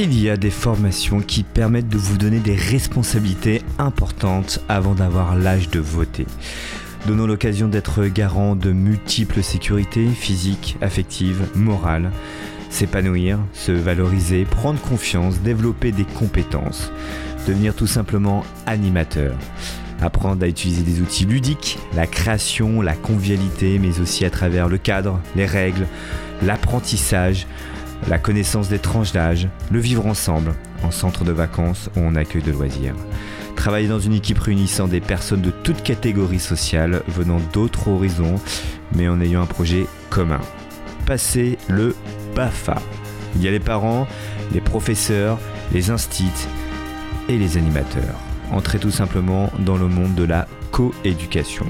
Il y a des formations qui permettent de vous donner des responsabilités importantes avant d'avoir l'âge de voter. Donnons l'occasion d'être garant de multiples sécurités physiques, affectives, morales. S'épanouir, se valoriser, prendre confiance, développer des compétences. Devenir tout simplement animateur. Apprendre à utiliser des outils ludiques, la création, la convivialité, mais aussi à travers le cadre, les règles, l'apprentissage, la connaissance des tranches d'âge, le vivre ensemble, en centre de vacances ou en accueil de loisirs. Travailler dans une équipe réunissant des personnes de toutes catégories sociales venant d'autres horizons, mais en ayant un projet commun. Passer le BAFA. Il y a les parents, les professeurs, les instits et les animateurs. Entrez tout simplement dans le monde de la coéducation.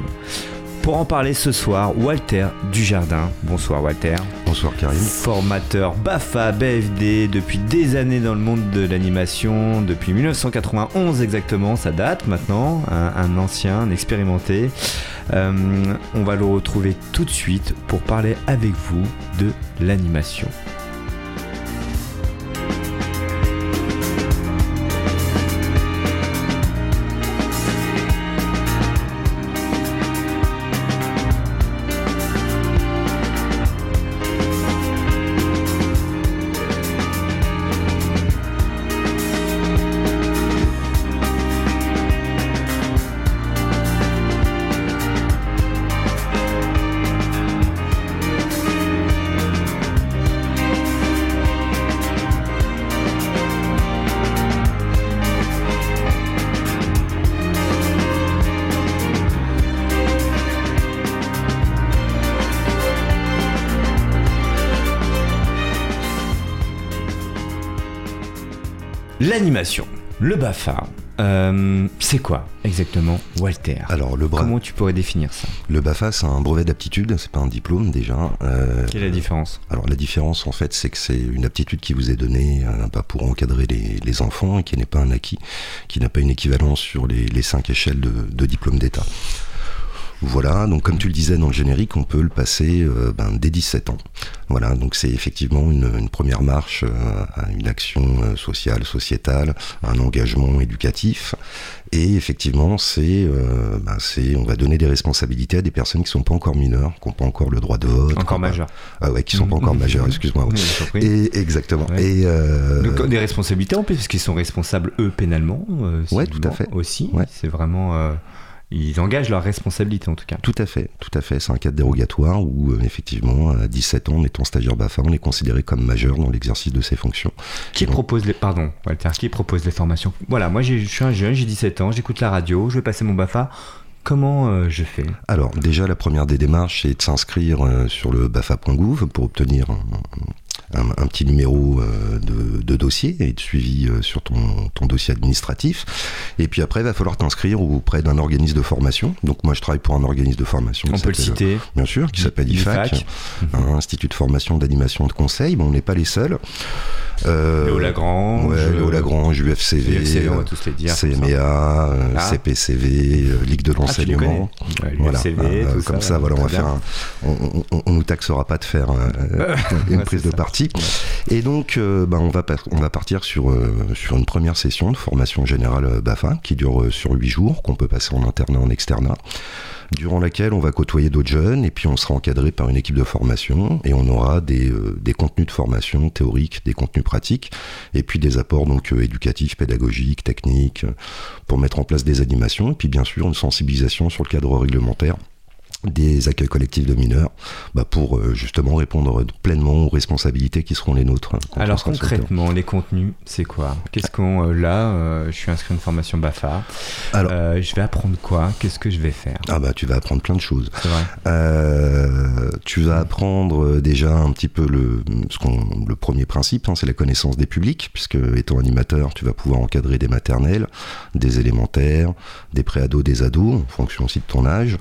Pour en parler ce soir, Walter Dujardin. Bonsoir Walter. Bonsoir Karim. Formateur BAFA, BFD depuis des années dans le monde de l'animation, depuis 1991 exactement, ça date maintenant, un, ancien, un expérimenté. Euh, on va le retrouver tout de suite pour parler avec vous de l'animation. L'animation, le BAFA, euh, c'est quoi exactement, Walter? Alors le Comment tu pourrais définir ça? Le BAFA, c'est un brevet d'aptitude, c'est pas un diplôme déjà. Euh, Quelle est la différence? Alors la différence, en fait, c'est que c'est une aptitude qui vous est donnée euh, pour encadrer les, enfants et qui n'est pas un acquis, qui n'a pas une équivalence sur les, cinq échelles de, de diplôme d'État. Voilà, donc comme tu le disais dans le générique, on peut le passer euh, ben, dès 17 ans. Voilà, donc c'est effectivement une, première marche euh, à une action euh, sociale, sociétale, un engagement éducatif. Et effectivement, ben, c'est, on va donner des responsabilités à des personnes qui sont pas encore mineures, qui n'ont pas encore le droit de vote. Encore majeures. Ah ouais, qui sont pas encore majeures, excuse-moi. et exactement. Et donc, des responsabilités en plus, parce qu'ils sont responsables eux pénalement. ouais, tout à fait. Aussi, c'est vraiment ils engagent leur responsabilité en tout cas. Tout à fait, tout à fait. C'est un cadre dérogatoire où euh, effectivement à 17 ans, en étant stagiaire BAFA, on est considéré comme majeur dans l'exercice de ses fonctions. Qui propose les pardon Walter, qui propose les formations? Voilà, moi je suis un jeune, j'ai 17 ans, j'écoute la radio, je vais passer mon BAFA. Comment euh, je fais? Alors déjà la première des démarches c'est de s'inscrire euh, sur le bafa.gouv pour obtenir un, un, petit numéro euh, de, dossier et de suivi euh, sur ton, ton, dossier administratif. Et puis après, il va falloir t'inscrire auprès d'un organisme de formation. Donc moi, je travaille pour un organisme de formation. On peut le citer. Bien sûr, qui s'appelle IFAC, un Institut de formation d'animation de conseil. Bon, on n'est pas les seuls. Euh, Léo Lagrange. Ouais, Léo Lagrange, UFCV, on va tous les dire, CMEA, ah. CPCV, Ligue de ah, l'enseignement. voilà, comme ça, voilà, on va faire on, on, nous taxera pas de faire une prise de parti. Et donc, euh, bah, on, va on va partir sur, euh, sur une première session de formation générale euh, BAFA qui dure sur 8 jours, qu'on peut passer en internat, en externat durant laquelle on va côtoyer d'autres jeunes et puis on sera encadré par une équipe de formation et on aura des, des contenus de formation théoriques, des contenus pratiques et puis des apports donc éducatifs, pédagogiques, techniques pour mettre en place des animations et puis bien sûr une sensibilisation sur le cadre réglementaire des accueils collectifs de mineurs bah pour euh, justement répondre pleinement aux responsabilités qui seront les nôtres. Hein, Alors concrètement, les contenus, c'est quoi? Qu'est-ce qu'on euh, là euh, Je suis inscrit à une formation Bafa. Alors, je vais apprendre quoi? Qu'est-ce que je vais faire? Ah bah tu vas apprendre plein de choses. tu vas apprendre déjà un petit peu le ce qu'on le premier principe, hein, c'est la connaissance des publics, puisque étant animateur, tu vas pouvoir encadrer des maternelles, des élémentaires, des préados, des ados, en fonction aussi de ton âge.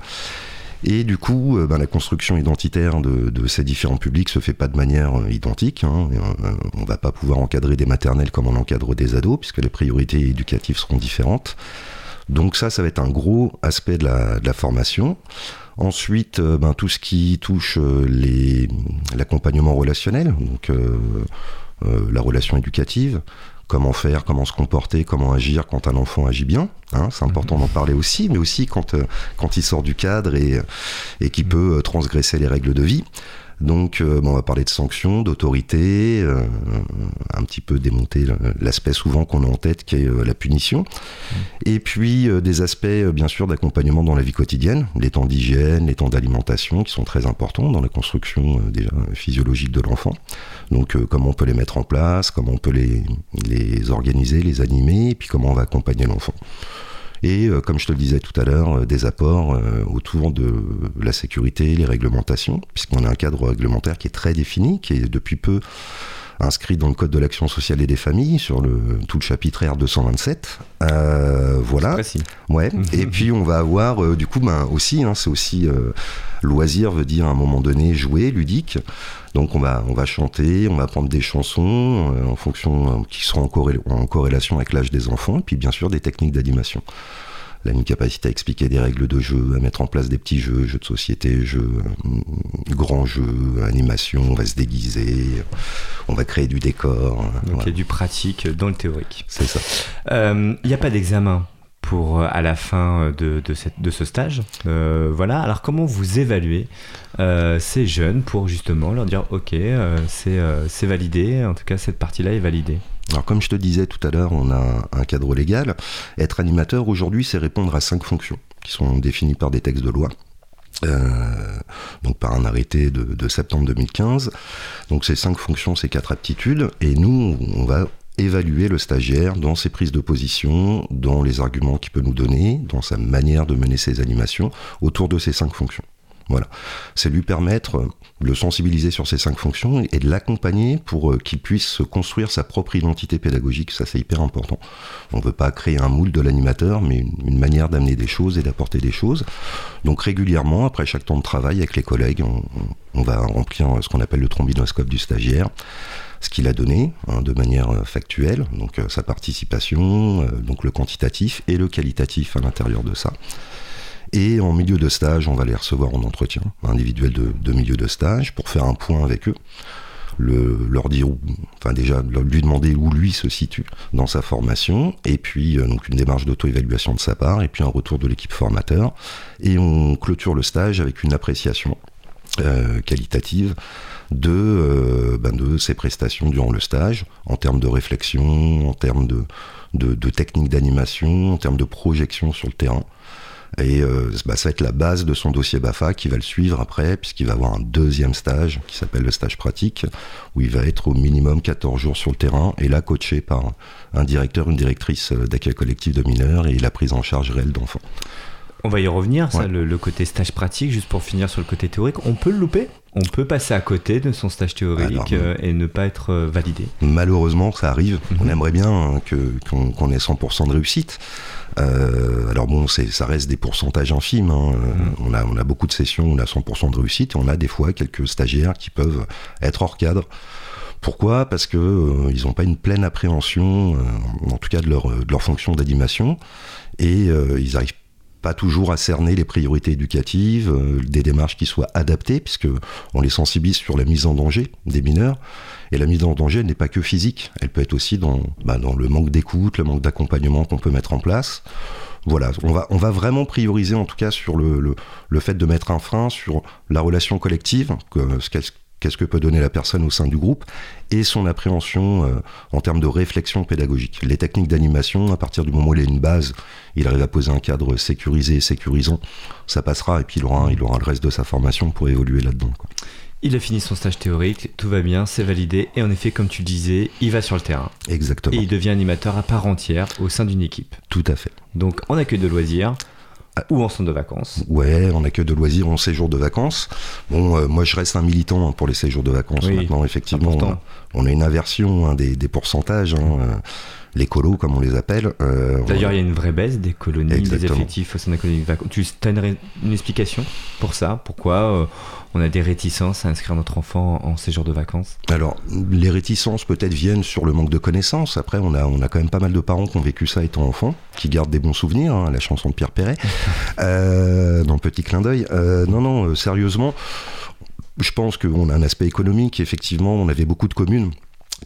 Et du coup, euh, ben, la construction identitaire de, ces différents publics se fait pas de manière euh, identique. Hein. Euh, on va pas pouvoir encadrer des maternelles comme on encadre des ados, puisque les priorités éducatives seront différentes. Donc ça, ça va être un gros aspect de la, formation. Ensuite, ben, tout ce qui touche l'accompagnement relationnel, donc la relation éducative, comment faire, comment se comporter, comment agir quand un enfant agit bien. Hein, c'est important mhm. d'en parler aussi, mais aussi quand, quand il sort du cadre et, et qui mhm. peut transgresser les règles de vie. Donc, euh, on va parler de sanctions, d'autorité, euh, un petit peu démonter l'aspect souvent qu'on a en tête qui est euh, la punition. Mmh. Et puis des aspects, bien sûr, d'accompagnement dans la vie quotidienne, les temps d'hygiène, les temps d'alimentation qui sont très importants dans la construction déjà physiologique de l'enfant. Donc, comment on peut les mettre en place, comment on peut les, les organiser, les animer, et puis comment on va accompagner l'enfant et euh, comme je te le disais tout à l'heure, euh, des apports euh, autour de la sécurité, les réglementations, puisqu'on a un cadre réglementaire qui est très défini, qui est depuis peu inscrit dans le Code de l'action sociale et des familles, sur le, tout le chapitre R227. Euh, voilà. Ouais. Mhm. et puis on va avoir, euh, du coup, ben, aussi, hein, c'est aussi euh, loisir veut dire à un moment donné jouer, ludique. Donc on va, on va chanter, on va prendre des chansons en fonction qui seront en, en corrélation avec l'âge des enfants, et puis bien sûr des techniques d'animation a une capacité à expliquer des règles de jeu, à mettre en place des petits jeux, jeux de société, jeux, euh, grands jeux, animation, on va se déguiser, on va créer du décor. Donc il y a du pratique dans le théorique. C'est ça. Euh, il n'y a pas d'examen pour euh, à la fin de, de, cette, de ce stage. voilà. Alors comment vous évaluez ces jeunes pour justement leur dire ok c'est validé, en tout cas cette partie-là est validée? Alors comme je te disais tout à l'heure, on a un cadre légal. Être animateur aujourd'hui, c'est répondre à cinq fonctions qui sont définies par des textes de loi. Euh, donc par un arrêté de, septembre 2015. Donc ces cinq fonctions, ces quatre aptitudes, et nous, on va évaluer le stagiaire dans ses prises de position, dans les arguments qu'il peut nous donner, dans sa manière de mener ses animations, autour de ces cinq fonctions. Voilà. C'est lui permettre de le sensibiliser sur ces cinq fonctions et de l'accompagner pour euh, qu'il puisse construire sa propre identité pédagogique. Ça, c'est hyper important. On ne veut pas créer un moule de l'animateur, mais une, manière d'amener des choses et d'apporter des choses. Donc régulièrement, après chaque temps de travail avec les collègues, on, va remplir ce qu'on appelle le trombinoscope du stagiaire ce qu'il a donné hein, de manière euh, factuelle, donc euh, sa participation, donc le quantitatif et le qualitatif à l'intérieur de ça. Et en milieu de stage, on va les recevoir en entretien individuel de, milieu de stage pour faire un point avec eux. Le, leur dire, enfin déjà lui demander où lui se situe dans sa formation, et puis euh, donc une démarche d'auto-évaluation de sa part, et puis un retour de l'équipe formateur, et on clôture le stage avec une appréciation euh, qualitative de, euh, ben de ses prestations durant le stage, en termes de réflexion, en termes de, de, de d'animation, en termes de projection sur le terrain. Et euh, bah, ça va être la base de son dossier BAFA qui va le suivre après, puisqu'il va avoir un deuxième stage qui s'appelle le stage pratique, où il va être au minimum 14 jours sur le terrain, et là coaché par un directeur, une directrice d'accueil collectif de mineurs et la prise en charge réelle d'enfants. On va y revenir, ça, le, côté stage pratique, juste pour finir sur le côté théorique. On peut le louper? On peut passer à côté de son stage théorique euh, et ne pas être euh, validé? Malheureusement, ça arrive. On mhm. aimerait bien hein, qu'on ait 100% de réussite. Euh, alors bon, ça reste des pourcentages infimes. Hein. Mhm. On, a, on a beaucoup de sessions, on a 100% de réussite et on a des fois quelques stagiaires qui peuvent être hors cadre. Pourquoi? Parce que ils n'ont pas une pleine appréhension, en tout cas de leur, de leur fonction d'animation, et ils arrivent toujours à cerner les priorités éducatives, euh, des démarches qui soient adaptées, puisque on les sensibilise sur la mise en danger des mineurs. Et la mise en danger n'est pas que physique, elle peut être aussi dans, bah, dans le manque d'écoute, le manque d'accompagnement qu'on peut mettre en place. Voilà, on va, vraiment prioriser en tout cas sur le, fait de mettre un frein sur la relation collective, ce qu'est-ce que peut donner la personne au sein du groupe et son appréhension euh, en termes de réflexion pédagogique. Les techniques d'animation, à partir du moment où il a une base, il arrive à poser un cadre sécurisé et sécurisant, ça passera et puis il aura, il aura le reste de sa formation pour évoluer là-dedans. Il a fini son stage théorique, tout va bien, c'est validé, et en effet, comme tu le disais, il va sur le terrain. Exactement. Et il devient animateur à part entière au sein d'une équipe. Tout à fait. Donc en accueil de loisirs. Ou en centre de vacances Ouais, on accueil de loisirs, en séjour de vacances. Bon, euh, moi je reste un militant pour les séjours de vacances maintenant, effectivement. On a, une inversion hein, des, pourcentages. Hein, euh, les colos comme on les appelle. Euh, D'ailleurs, il y a une vraie baisse des colonies, des effectifs au sein de vacances. Tu as une, explication pour ça? Pourquoi on a des réticences à inscrire notre enfant en séjour de vacances? Alors, les réticences peut-être viennent sur le manque de connaissances. Après, on a, on a quand même pas mal de parents qui ont vécu ça étant enfant, qui gardent des bons souvenirs, hein, la chanson de Pierre Perret, euh, dans Petit clin d'œil. Euh, non, non, euh, sérieusement, je pense qu'on a un aspect économique. Effectivement, on avait beaucoup de communes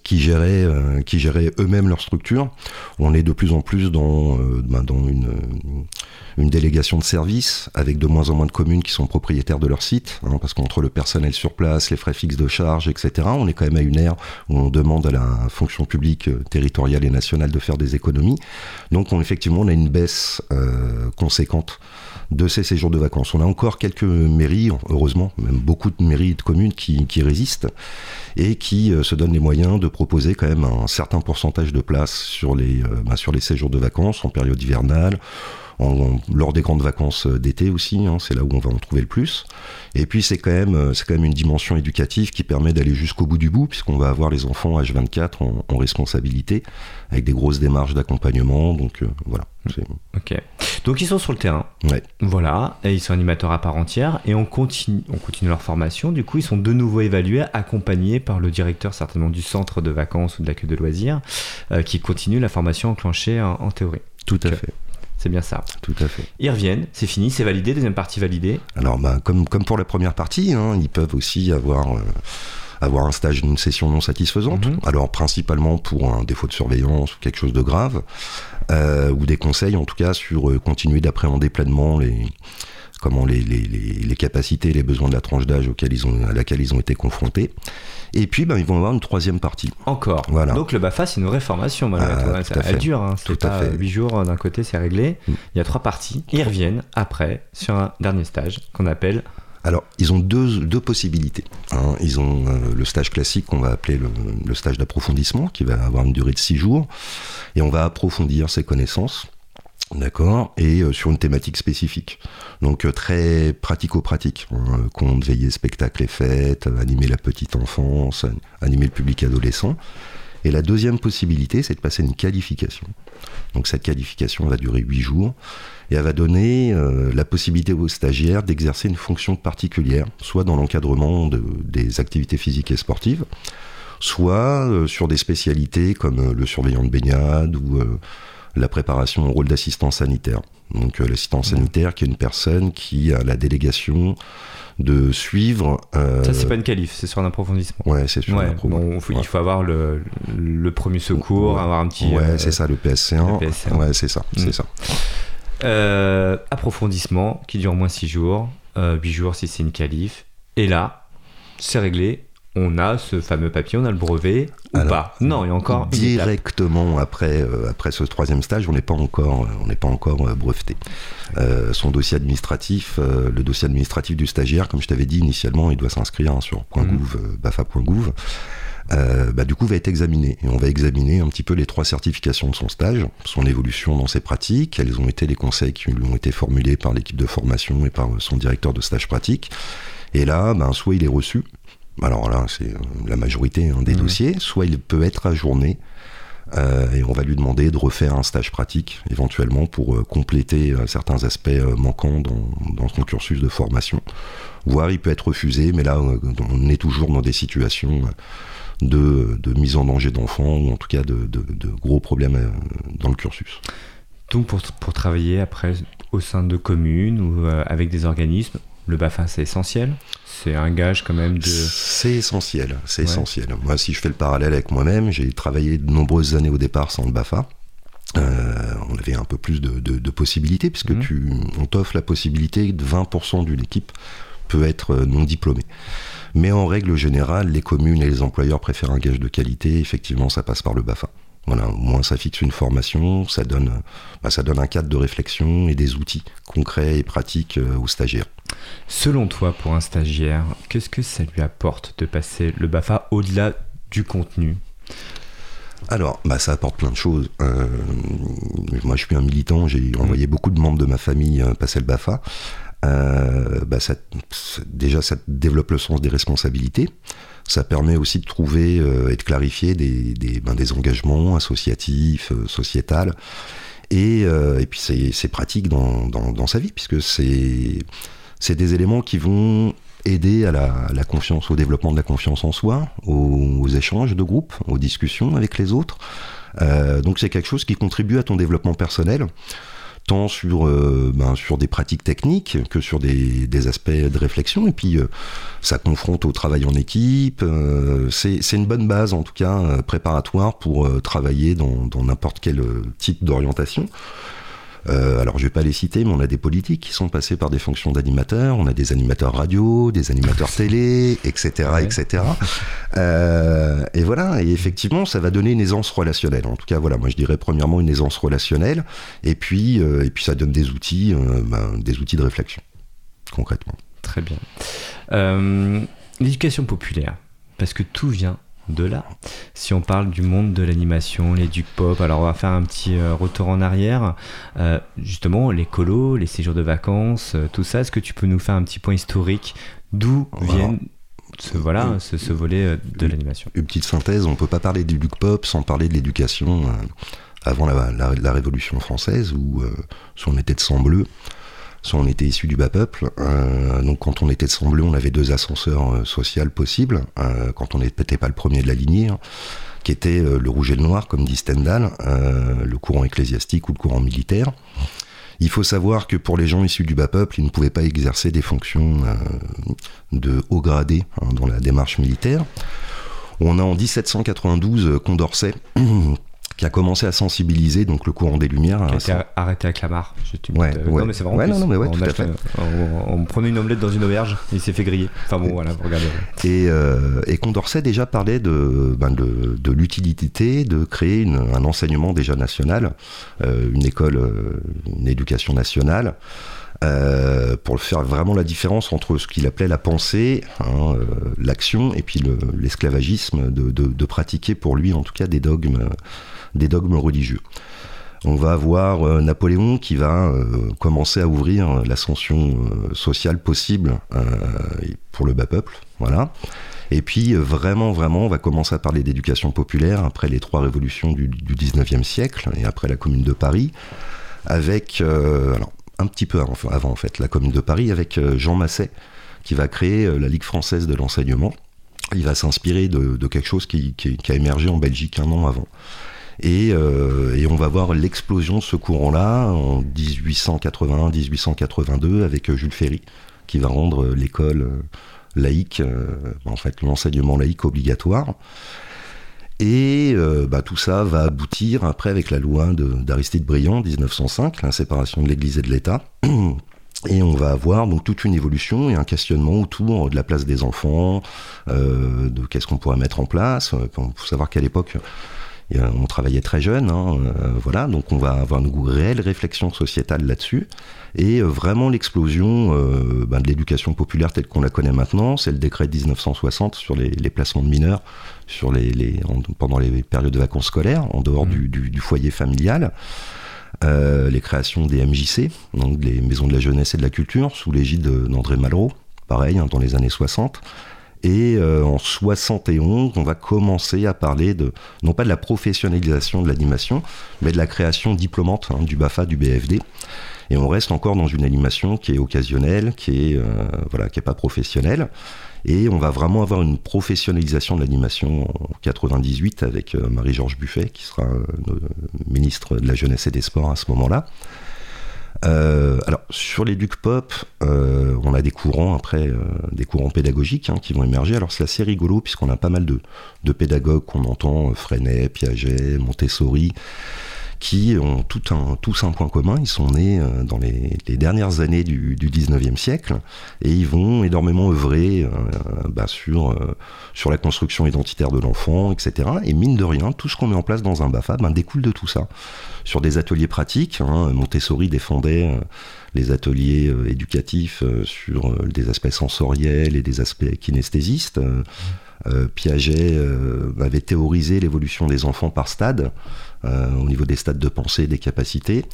qui géraient, euh, qui géraient eux-mêmes leur structure. On est de plus en plus dans, euh, ben, dans une, une délégation de services avec de moins en moins de communes qui sont propriétaires de leur site, hein, parce qu'entre le personnel sur place, les frais fixes de charge, etc., on est quand même à une ère où on demande à la fonction publique euh, territoriale et nationale de faire des économies. Donc on, effectivement, on a une baisse conséquente de ces séjours de vacances. On a encore quelques mairies, heureusement, même beaucoup de mairies de communes qui, résistent et qui euh, se donnent les moyens de proposer quand même un certain pourcentage de places sur les, euh, bah, sur les séjours de vacances en période hivernale lors des grandes vacances d'été aussi, hein, c'est là où on va en trouver le plus. Et puis c'est quand même euh, c'est quand même une dimension éducative qui permet d'aller jusqu'au bout du bout, puisqu'on va avoir les enfants H24 en, responsabilité, avec des grosses démarches d'accompagnement. Donc euh, voilà. Ok. Donc ils sont sur le terrain. Ouais. Voilà. Et ils sont animateurs à part entière. Et on continue, on continue leur formation. Du coup, ils sont de nouveau évalués, accompagnés par le directeur certainement du centre de vacances ou de l'accueil de loisirs, euh, qui continue la formation enclenchée en, théorie. Tout à fait. C'est bien ça. Tout à fait. Ils reviennent, c'est fini, c'est validé, deuxième partie validée. Alors, bah, comme, comme pour la première partie, hein, ils peuvent aussi avoir. Euh, avoir un stage d'une session non satisfaisante, mhm. alors principalement pour un défaut de surveillance ou quelque chose de grave, euh, ou des conseils en tout cas sur euh, continuer d'appréhender pleinement les, comment les, les, les, capacités et les besoins de la tranche d'âge ils ont, à laquelle ils ont été confrontés. Et puis, ben, ils vont avoir une troisième partie. Encore. Voilà. Donc, le BAFA, c'est une vraie formation, malgré ah, Elle dure. Hein. C'est pas 8 jours d'un côté, c'est réglé. Mm. Il y a trois parties. Ils reviennent après sur un dernier stage qu'on appelle alors, ils ont deux, deux possibilités. Hein. Ils ont euh, le stage classique qu'on va appeler le, le stage d'approfondissement, qui va avoir une durée de six jours, et on va approfondir ses connaissances D'accord Et euh, sur une thématique spécifique. Donc euh, très pratico-pratique. Hein, conte, veillée, spectacle et fêtes, animer la petite enfance, animer le public adolescent. Et la deuxième possibilité, c'est de passer une qualification. Donc cette qualification va durer 8 jours et elle va donner euh, la possibilité aux stagiaires d'exercer une fonction particulière, soit dans l'encadrement de, des activités physiques et sportives, soit sur des spécialités comme le surveillant de baignade ou la préparation au rôle d'assistant sanitaire. Donc euh, l'assistant sanitaire qui est une personne qui a la délégation de suivre. Euh, ça c'est pas une qualif, c'est sur un approfondissement. Ouais, c'est sur un bon, Il faut avoir le, le premier secours, avoir un petit. Ouais, c'est ça, le PSC1. Ouais, c'est ça, c'est mm. ça. Euh, approfondissement qui dure au moins 6 jours, 8 jours si c'est une qualif. Et là, c'est réglé, on a ce fameux papier, on a le brevet ou pas Non, il y a encore directement après euh, après ce troisième stage, on n'est pas encore on n'est pas encore euh, breveté. Euh, son dossier administratif, le dossier administratif du stagiaire, comme je t'avais dit initialement, il doit s'inscrire hein, sur .gouv, mhm. bafa.gouv. bah, du coup va être examiné et on va examiner un petit peu les trois certifications de son stage, son évolution dans ses pratiques, quels ont été les conseils qui lui ont été formulés par l'équipe de formation et par son directeur de stage pratique. Et là, ben, soit il est reçu, alors là c'est euh, la majorité hein, des mmh. dossiers, soit il peut être ajourné euh, et on va lui demander de refaire un stage pratique éventuellement pour euh, compléter certains aspects manquants dans, son cursus de formation. Voire il peut être refusé, mais là on est toujours dans des situations de, mise en danger d'enfants ou en tout cas de, gros problèmes dans le cursus. Donc pour, pour, travailler après au sein de communes ou avec des organismes, le BAFA c'est essentiel? C'est un gage quand même de. C'est essentiel, c'est essentiel. Moi, si je fais le parallèle avec moi-même, j'ai travaillé de nombreuses années au départ sans le BAFA. Euh, on avait un peu plus de, possibilités, puisque mhm. tu, on t'offre la possibilité de 20% d'une équipe peut être euh, non diplômée. Mais en règle générale, les communes et les employeurs préfèrent un gage de qualité. Effectivement, ça passe par le BAFA. Voilà, au moins ça fixe une formation, ça donne, bah, ça donne un cadre de réflexion et des outils concrets et pratiques euh, aux stagiaires. Selon toi, pour un stagiaire, qu'est-ce que ça lui apporte de passer le BAFA au-delà du contenu? Alors, bah, ça apporte plein de choses. Euh, moi, je suis un militant, j'ai envoyé beaucoup de membres de ma famille euh, passer le BAFA. Bah, déjà, ça développe le sens des responsabilités. Ça permet aussi de trouver euh, et de clarifier des, des, ben, des engagements associatifs, euh, sociétals. Et, euh, et puis c'est pratique dans, dans, dans, sa vie, puisque c'est des éléments qui vont aider à la, la, confiance, au développement de la confiance en soi, aux, échanges de groupe, aux discussions avec les autres. donc c'est quelque chose qui contribue à ton développement personnel sur, ben, sur des pratiques techniques que sur des, des aspects de réflexion. Et puis, ça confronte au travail en équipe. c'est une bonne base, en tout cas, préparatoire pour travailler dans n'importe quel type d'orientation. Euh, alors je vais pas les citer, mais on a des politiques qui sont passés par des fonctions d'animateurs, on a des animateurs radio, des animateurs télé, etc., etc. Euh, et voilà, et effectivement, ça va donner une aisance relationnelle. En tout cas, voilà, moi je dirais premièrement une aisance relationnelle, et puis euh, et puis ça donne des outils, ben, des outils de réflexion, concrètement. Très bien. L'éducation populaire, parce que tout vient de là. Si on parle du monde de l'animation, les duc pop, alors on va faire un petit euh, retour en arrière. Euh, justement, les colos, les séjours de vacances, euh, tout ça, est-ce que tu peux nous faire un petit point historique d'où viennent ce, voilà, ce, volet de l'animation? Une petite synthèse, on ne peut pas parler du duc pop sans parler de l'éducation avant la, Révolution française, où, où on était de sang bleu soit on était issu du bas peuple. Euh, donc quand on était de Sembleu, on avait deux ascenseurs euh, sociaux possibles. Euh, quand on n'était pas le premier de la lignée, hein, qui était le rouge et le noir, comme dit Stendhal, le courant ecclésiastique ou le courant militaire. Il faut savoir que pour les gens issus du bas peuple, ils ne pouvaient pas exercer des fonctions de haut gradé hein, dans la démarche militaire. On a en 1792 Condorcet qui a commencé à sensibiliser donc le courant des Lumières. Qui a été arrêté à Clamart. Ouais, ouais. Non, mais c'est vraiment. Ouais, non, mais ouais, tout à fait. On, prenait une omelette dans une auberge et il s'est fait griller. Enfin bon, voilà, regardez. Et, euh, et Condorcet déjà parlait de, ben de, de l'utilité de créer une, un enseignement déjà national, euh, une école, euh, une éducation nationale. Euh, pour faire vraiment la différence entre ce qu'il appelait la pensée, hein, euh, l'action, et puis l'esclavagisme, de, de, de, pratiquer pour lui en tout cas des dogmes des dogmes religieux. On va avoir euh, Napoléon qui va euh, commencer à ouvrir l'ascension euh, sociale possible pour le bas peuple, voilà. Et puis vraiment, vraiment, on va commencer à parler d'éducation populaire après les trois révolutions du, du 19e siècle et après la Commune de Paris, avec, un petit peu avant, en fait, la Commune de Paris, avec Jean Masset qui va créer la Ligue française de l'enseignement. Il va s'inspirer de, quelque chose qui, a émergé en Belgique un an avant. Euh, et, on va voir l'explosion de ce courant-là en 1881-1882 avec euh, Jules Ferry, qui va rendre euh, l'école laïque, en fait l'enseignement laïque obligatoire. Et bah, tout ça va aboutir après avec la loi d'Aristide Briand, 1905, la séparation de l'Église et de l'État. Et on va avoir donc toute une évolution et un questionnement autour de la place des enfants, de qu'est-ce qu'on pourrait mettre en place. Il faut savoir qu'à l'époque, on travaillait très jeune, hein, euh, voilà, donc on va avoir une réelle réflexion sociétale là-dessus. Et euh, vraiment l'explosion euh, ben, de l'éducation populaire telle qu'on la connaît maintenant, c'est le décret de 1960 sur les, placements de mineurs sur les, pendant les périodes de vacances scolaires, en dehors mmh. du, foyer familial. les créations des MJC, donc les maisons de la jeunesse et de la culture, sous l'égide d'André Malraux, pareil, hein, dans les années 60. Et euh, en 71, on va commencer à parler de, non pas de la professionnalisation de l'animation, mais de la création diplômante hein, du BAFA, du BFD. Et on reste encore dans une animation qui est occasionnelle, qui est, euh, voilà, qui est pas professionnelle. Et on va vraiment avoir une professionnalisation de l'animation en 98 avec euh, Marie-Georges Buffet, qui sera ministre de la Jeunesse et des Sports à ce moment-là. Euh, alors sur les Duc Pop, euh, on a des courants après, euh, des courants pédagogiques hein, qui vont émerger. Alors c'est assez rigolo puisqu'on a pas mal de, de pédagogues qu'on entend, Freinet, Piaget, Montessori, qui ont tous un point commun. Ils sont nés euh, dans les, dernières années du, du, 19e siècle et ils vont énormément œuvrer euh, bah, sur, euh, sur la construction identitaire de l'enfant, etc. Et mine de rien, tout ce qu'on met en place dans un BAFA ben, découle de tout ça. Sur des ateliers pratiques, hein, Montessori défendait les ateliers éducatifs sur des aspects sensoriels et des aspects kinesthésistes. Piaget avait théorisé l'évolution des enfants par stade. Euh, au niveau des stades de pensée, des capacités.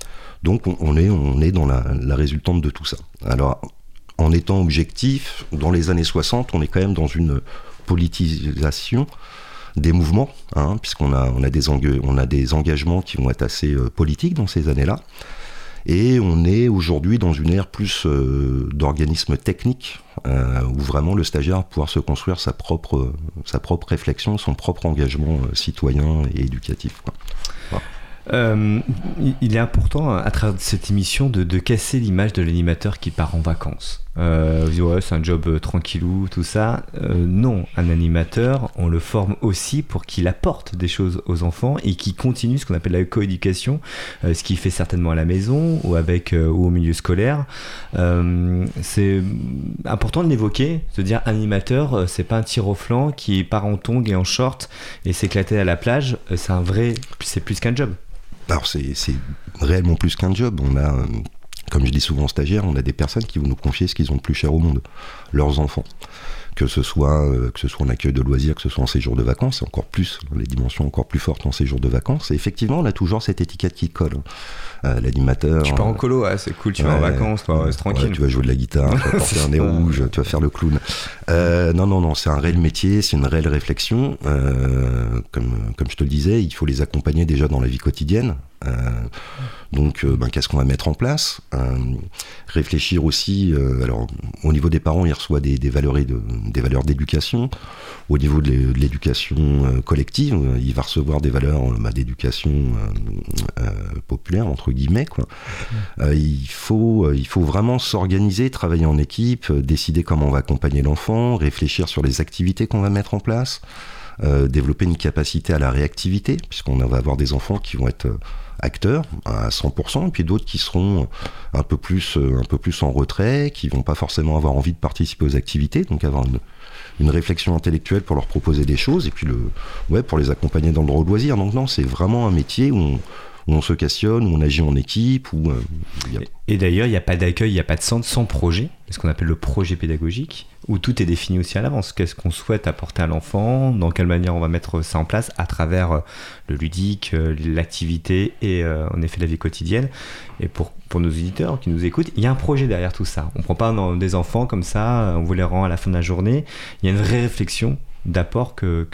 Donc on, est, on est dans la, résultante de tout ça. Alors, en étant objectif, dans les années 60, on est quand même dans une politisation des mouvements, hein, puisqu'on a, on a, des a des engagements qui vont être assez euh, politiques dans ces années-là. Et on est aujourd'hui dans une ère plus euh, d'organismes techniques, où vraiment le stagiaire va pouvoir se construire sa propre, sa propre réflexion, son propre engagement citoyen et éducatif. Euh, il est important à travers cette émission de casser l'image de l'animateur qui part en vacances. Euh, ouais, c'est un job euh, tranquillou, tout ça. Euh, non, un animateur, on le forme aussi pour qu'il apporte des choses aux enfants et qu'il continue ce qu'on appelle la coéducation, ce qu'il fait certainement à la maison ou avec ou au milieu scolaire. C'est important de l'évoquer, de dire animateur, c'est pas un tir au flanc qui part en tongs et en short et s'éclater à la plage. C'est un vrai, c'est plus qu'un job. Alors c'est réellement plus qu'un job. On a, comme je dis souvent aux stagiaires, on a des personnes qui vont nous confier ce qu'ils ont de plus cher au monde, leurs enfants. Que ce soit euh, que ce soit en accueil de loisirs, que ce soit en séjour de vacances, encore plus les dimensions encore plus fortes en séjour de vacances. Et effectivement, on a toujours cette étiquette qui colle. Euh, L'animateur. Tu pars en colo, ouais, c'est cool, tu vas en vacances, toi, c'est tranquille. Ouais, tu vas jouer de la guitare, tu vas porter un nez rouge, tu vas faire le clown. Euh, non, non, non, c'est un réel métier, c'est une réelle réflexion. Euh, comme, comme je te le disais, il faut les accompagner déjà dans la vie quotidienne. Euh, donc, euh, ben, qu'est-ce qu'on va mettre en place Euh, Réfléchir aussi. alors, au niveau des parents, il reçoit des, des valeurs et de- des valeurs d'éducation. Au niveau de l'é- de l'éducation collective, il va recevoir des valeurs bah, d'éducation populaire entre guillemets. Quoi. Il faut, il faut vraiment s'organiser, travailler en équipe, décider comment on va accompagner l'enfant, réfléchir sur les activités qu'on va mettre en place, euh, développer une capacité à la réactivité, puisqu'on va avoir des enfants qui vont être acteurs à 100%, et puis d'autres qui seront un peu plus, euh, un peu plus en retrait, qui vont pas forcément avoir envie de participer aux activités, donc avoir une, une réflexion intellectuelle pour leur proposer des choses, et puis le, ouais, pour les accompagner dans le droit au loisir. Donc non, c'est vraiment un métier où on, où on se questionne, où on agit en équipe, euh, Et d'ailleurs, il n'y a pas d'accueil, il n'y a pas de centre sans projet, ce qu'on appelle le projet pédagogique, où tout est défini aussi à l'avance. Qu'est-ce qu'on souhaite apporter à l'enfant, dans quelle manière on va mettre ça en place à travers euh, le ludique, euh, l'activité et en effet la vie quotidienne? Et pour, pour nos auditeurs qui nous écoutent, il y a un projet derrière tout ça. On ne prend pas des enfants comme ça, on vous les rend à la fin de la journée. Il y a une vraie réflexion d'apport que,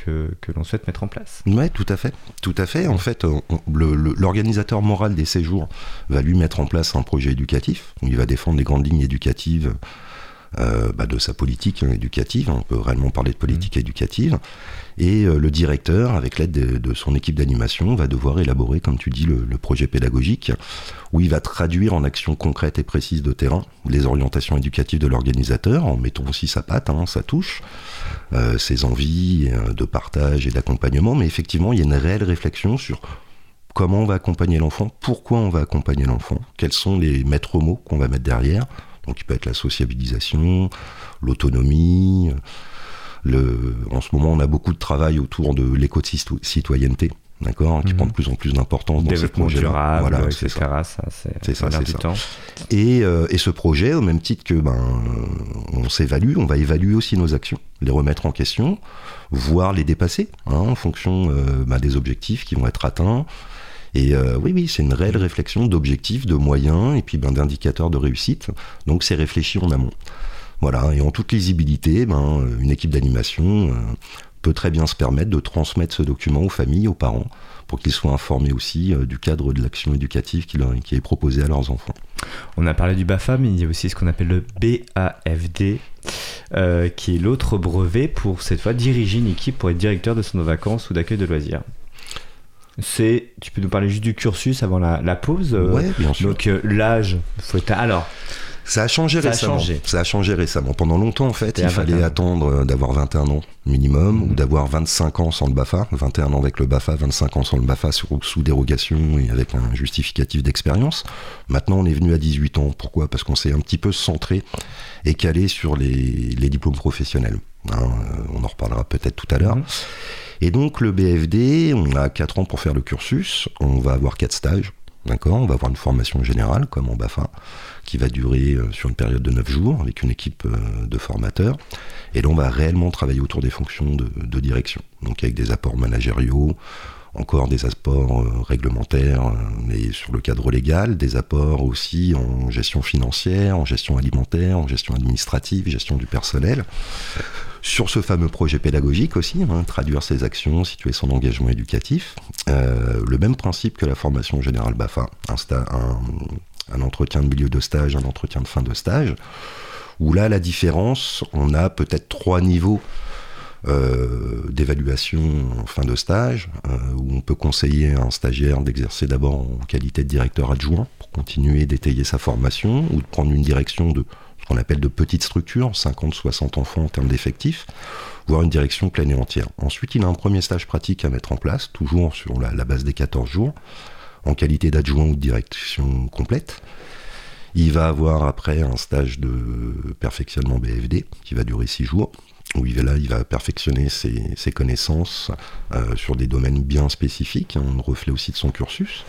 l'on souhaite mettre en place. Ouais, tout à fait, tout à fait. En fait, l'organisateur moral des séjours va lui mettre en place un projet éducatif. où Il va défendre les grandes lignes éducatives euh, bah, de sa politique hein, éducative. On peut réellement parler de politique éducative. Et euh, le directeur, avec l'aide de, son équipe d'animation, va devoir élaborer, comme tu dis, le, projet pédagogique, où il va traduire en actions concrètes et précises de terrain les orientations éducatives de l'organisateur, en mettant aussi sa patte, hein, sa touche, euh, ses envies de partage et d'accompagnement. Mais effectivement, il y a une réelle réflexion sur comment on va accompagner l'enfant, pourquoi on va accompagner l'enfant, quels sont les maîtres mots qu'on va mettre derrière. Donc il peut être la sociabilisation, l'autonomie. Le... En ce moment, on a beaucoup de travail autour de l'éco-citoyenneté, d'accord, qui Mhm. prend de plus en plus d'importance dans Développement projets-là. durable, Voilà, etc. c'est ça. ça, c'est ça, du ça. temps. Et, euh, et ce projet, au même titre que ben, euh, on s'évalue, on va évaluer aussi nos actions, les remettre en question, voire les dépasser hein, en fonction euh, ben, des objectifs qui vont être atteints. Et euh, oui, oui, c'est une réelle réflexion d'objectifs, de moyens et puis ben, d'indicateurs de réussite. Donc c'est réfléchi en amont. Voilà, et en toute lisibilité, ben, une équipe d'animation euh, peut très bien se permettre de transmettre ce document aux familles, aux parents, pour qu'ils soient informés aussi euh, du cadre de l'action éducative qui, est proposée à leurs enfants. On a parlé du BAFA, mais il y a aussi ce qu'on appelle le BAFD, qui est l'autre brevet pour cette fois diriger une équipe pour être directeur de centre de vacances ou d'accueil de loisirs. C'est, tu peux nous parler juste du cursus avant la, la pause. euh, Ouais, bien sûr. Donc euh, l'âge, faut être... alors Ça a changé Ça a récemment. changé. Ça a changé récemment. Pendant longtemps, en fait, il fallait 21. attendre d'avoir 21 ans minimum Mhm. ou d'avoir 25 ans sans le BAFA. 21 ans avec le BAFA, 25 ans sans le BAFA sur- sous dérogation et avec un justificatif d'expérience. Maintenant, on est venu à 18 ans. Pourquoi? Parce qu'on s'est un petit peu centré et calé sur les, les diplômes professionnels. Hein, euh, on en reparlera peut-être tout à l'heure. Mhm. Et donc le BFD, on a 4 ans pour faire le cursus, on va avoir 4 stages, d'accord? On va avoir une formation générale comme en BAFA, qui va durer euh, sur une période de 9 jours avec une équipe euh, de formateurs. Et là on va réellement travailler autour des fonctions de, de direction, donc avec des apports managériaux, encore des apports euh, réglementaires, euh, mais sur le cadre légal, des apports aussi en gestion financière, en gestion alimentaire, en gestion administrative, gestion du personnel sur ce fameux projet pédagogique aussi, hein, traduire ses actions, situer son engagement éducatif. Euh, le même principe que la formation générale BAFA, un, entretien de milieu de stage, un entretien de fin de stage, où là la différence, on a peut-être trois niveaux d'évaluation en fin de stage, où on peut conseiller un stagiaire d'exercer d'abord en qualité de directeur adjoint pour continuer d'étayer sa formation, ou de prendre une direction de ce qu'on appelle de petites structures, 50-60 enfants en termes d'effectifs, voire une direction pleine et entière. Ensuite, il a un premier stage pratique à mettre en place, toujours sur la, la base des 14 jours, en qualité d'adjoint ou de direction complète. Il va avoir après un stage de perfectionnement BFD qui va durer 6 jours, où il va, perfectionner ses, connaissances euh, sur des domaines bien spécifiques, un reflet aussi de son cursus.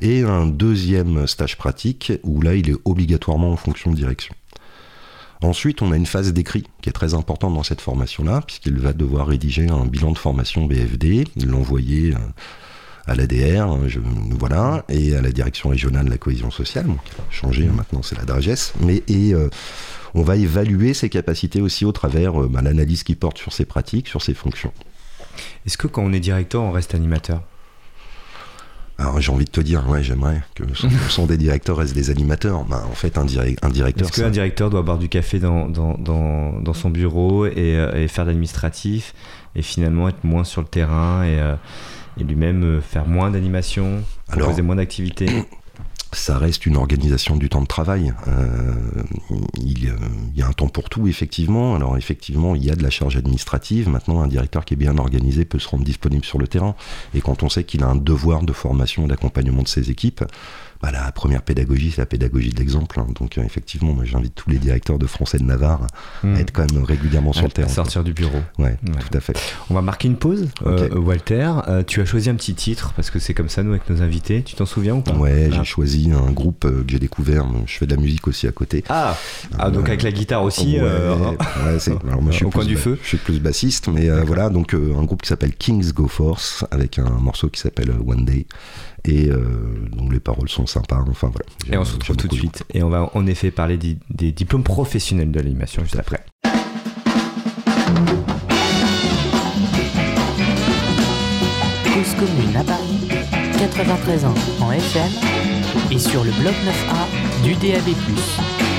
Et un deuxième stage pratique où là, il est obligatoirement en fonction de direction. Ensuite, on a une phase d'écrit qui est très importante dans cette formation-là, puisqu'il va devoir rédiger un bilan de formation BFD, l'envoyer euh, à l'ADR, hein, voilà, et à la direction régionale de la cohésion sociale, qui a changé, hein, maintenant c'est la DRAGES, mais euh, on va évaluer ses capacités aussi au travers euh, bah, l'analyse qui porte sur ses pratiques, sur ses fonctions. Est-ce que quand on est directeur, on reste animateur? Alors j'ai envie de te dire, ouais, j'aimerais que 100% des directeurs restent des animateurs. Bah, en fait, un, un directeur. Est-ce qu'un directeur doit boire du café dans, dans, dans, dans son bureau et, euh, et faire l'administratif et finalement être moins sur le terrain et, euh, et lui-même euh, faire moins d'animation, proposer moins d'activités? ça reste une organisation du temps de travail. Euh, il, il, y a un temps pour tout, effectivement. Alors, effectivement, il y a de la charge administrative. Maintenant, un directeur qui est bien organisé peut se rendre disponible sur le terrain. Et quand on sait qu'il a un devoir de formation et d'accompagnement de ses équipes, bah, la première pédagogie, c'est la pédagogie de l'exemple. Hein. Donc, euh, effectivement, moi, j'invite tous les directeurs de français de Navarre mmh. à être quand même régulièrement sur à le terrain. sortir du bureau. Ouais, ouais, tout à fait. On va marquer une pause. Okay. Euh, Walter, euh, tu as choisi un petit titre parce que c'est comme ça, nous, avec nos invités. Tu t'en souviens ou pas? Ouais, ah. j'ai choisi un groupe que j'ai découvert. Je fais de la musique aussi à côté. Ah, ah donc avec la guitare aussi Ouais, ouais c'est. Alors, moi, je suis au coin du feu. Je suis plus bassiste, mais voilà. Donc, un groupe qui s'appelle Kings Go Force avec un morceau qui s'appelle One Day. Et euh, donc les paroles sont sympas. Enfin voilà. Et on se retrouve tout de suite. Et on va en effet parler des, des diplômes professionnels de l'animation juste après. Cause commune à Paris, 93 ans en FM et sur le bloc 9A du DAB+.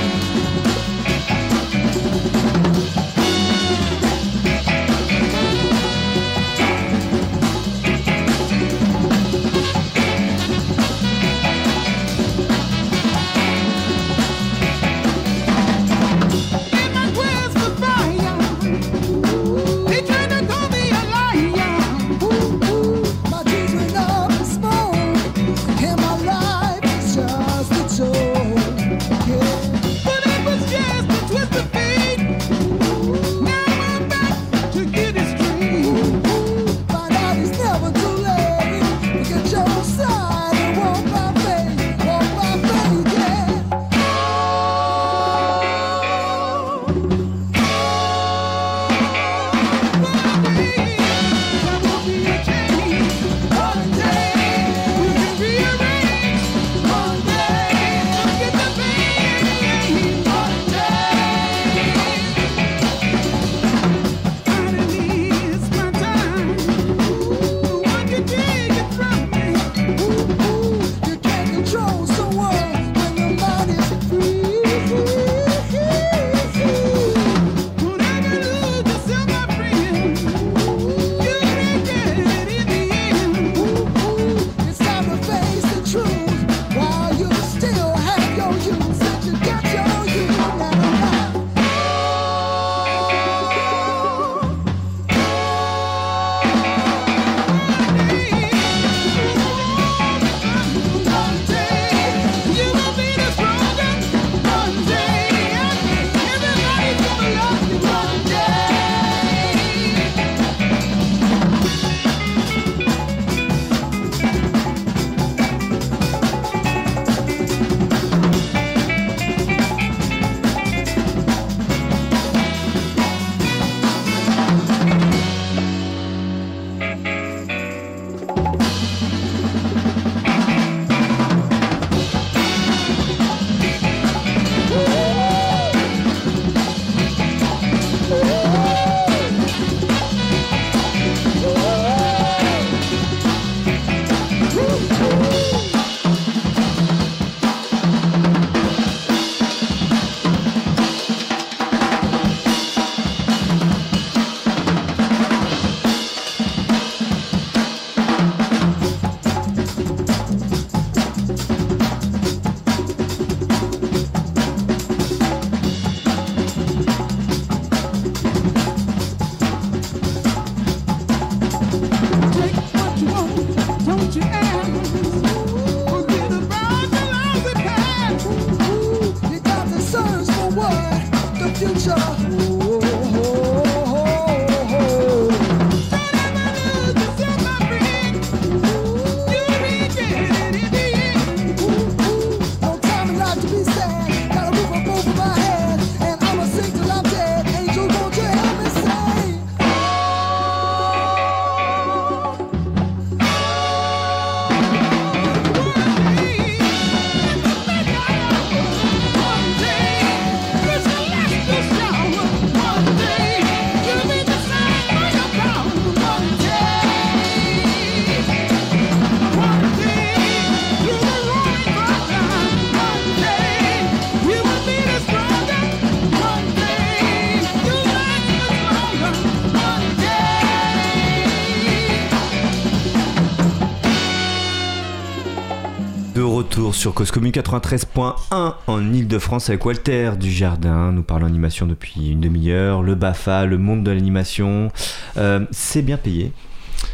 Sur Cause Commune 93.1 en Ile-de-France avec Walter Dujardin. Nous parlons animation depuis une demi-heure, le BAFA, le monde de l'animation. Euh, c'est bien payé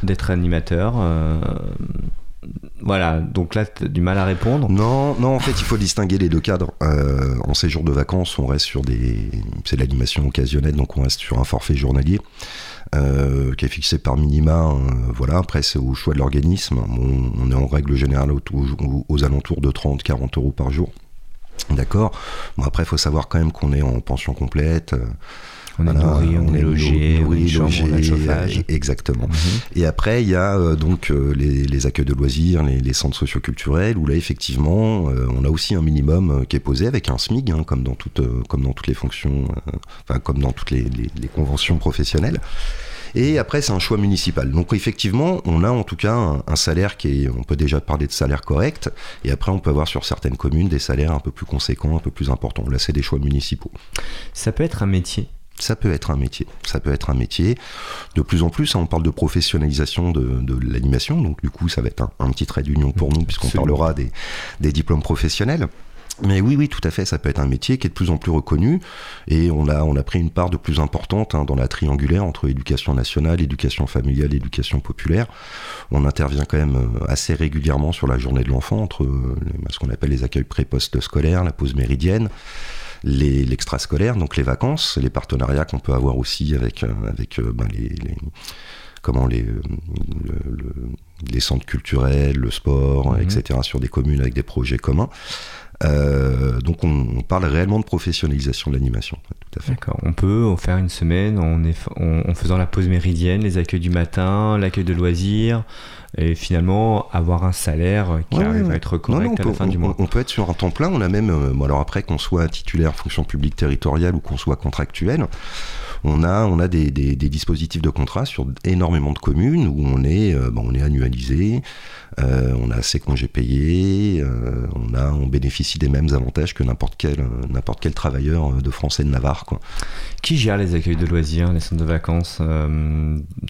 d'être animateur. Euh, voilà, donc là, tu as du mal à répondre. Non, non, en fait, il faut distinguer les deux cadres. Euh, en séjour de vacances, on reste sur des. C'est de l'animation occasionnelle, donc on reste sur un forfait journalier. Euh, qui est fixé par minima. Euh, voilà, après c'est au choix de l'organisme. On, est en règle générale aux, alentours de 30-40 euros par jour. D'accord. Bon, après, il faut savoir quand même qu'on est en pension complète. Euh, on est nourri, on, est logé, on, logé, on a chauffage. Exactement. Mhm. Et après, il y a donc les, accueils de loisirs, les, centres socioculturels, où là, effectivement, on a aussi un minimum qui est posé avec un SMIG, hein, comme, dans toutes, comme dans toutes les fonctions, enfin, comme dans toutes les, les conventions professionnelles. Et après, c'est un choix municipal. Donc effectivement, on a en tout cas un, salaire qui est, on peut déjà parler de salaire correct. Et après, on peut avoir sur certaines communes des salaires un peu plus conséquents, un peu plus importants. Là, c'est des choix municipaux. Ça peut être un métier. Ça peut être un métier. Ça peut être un métier. De plus en plus, hein, on parle de professionnalisation de, l'animation. Donc, du coup, ça va être un, petit trait d'union pour nous, puisqu'on parlera des, des diplômes professionnels. Mais oui, oui, tout à fait, ça peut être un métier qui est de plus en plus reconnu et on a, on a pris une part de plus importante hein, dans la triangulaire entre éducation nationale, éducation familiale, éducation populaire. On intervient quand même euh, assez régulièrement sur la journée de l'enfant entre euh, ce qu'on appelle les accueils pré-post scolaires, la pause méridienne, l'extrascolaire, donc les vacances, les partenariats qu'on peut avoir aussi avec, avec ben, les, comment les, les centres culturels, le sport, mmh. etc., sur des communes avec des projets communs. Euh, donc on, parle réellement de professionnalisation de l'animation. Tout à fait. D'accord. On peut faire une semaine en, faisant la pause méridienne, les accueils du matin, l'accueil de loisirs, et finalement avoir un salaire qui arrive à être correct à la fin du mois. On, peut être sur un temps plein. On a même, euh, alors après qu'on soit titulaire fonction publique territoriale ou qu'on soit contractuel on a, on a des, dispositifs de contrat sur énormément de communes où on est, euh, on est annualisé, euh, on a ses congés payés, euh, on, a, on bénéficie des mêmes avantages que n'importe quel, n'importe quel travailleur de France et de Navarre. Quoi. Qui gère les accueils de loisirs, les centres de vacances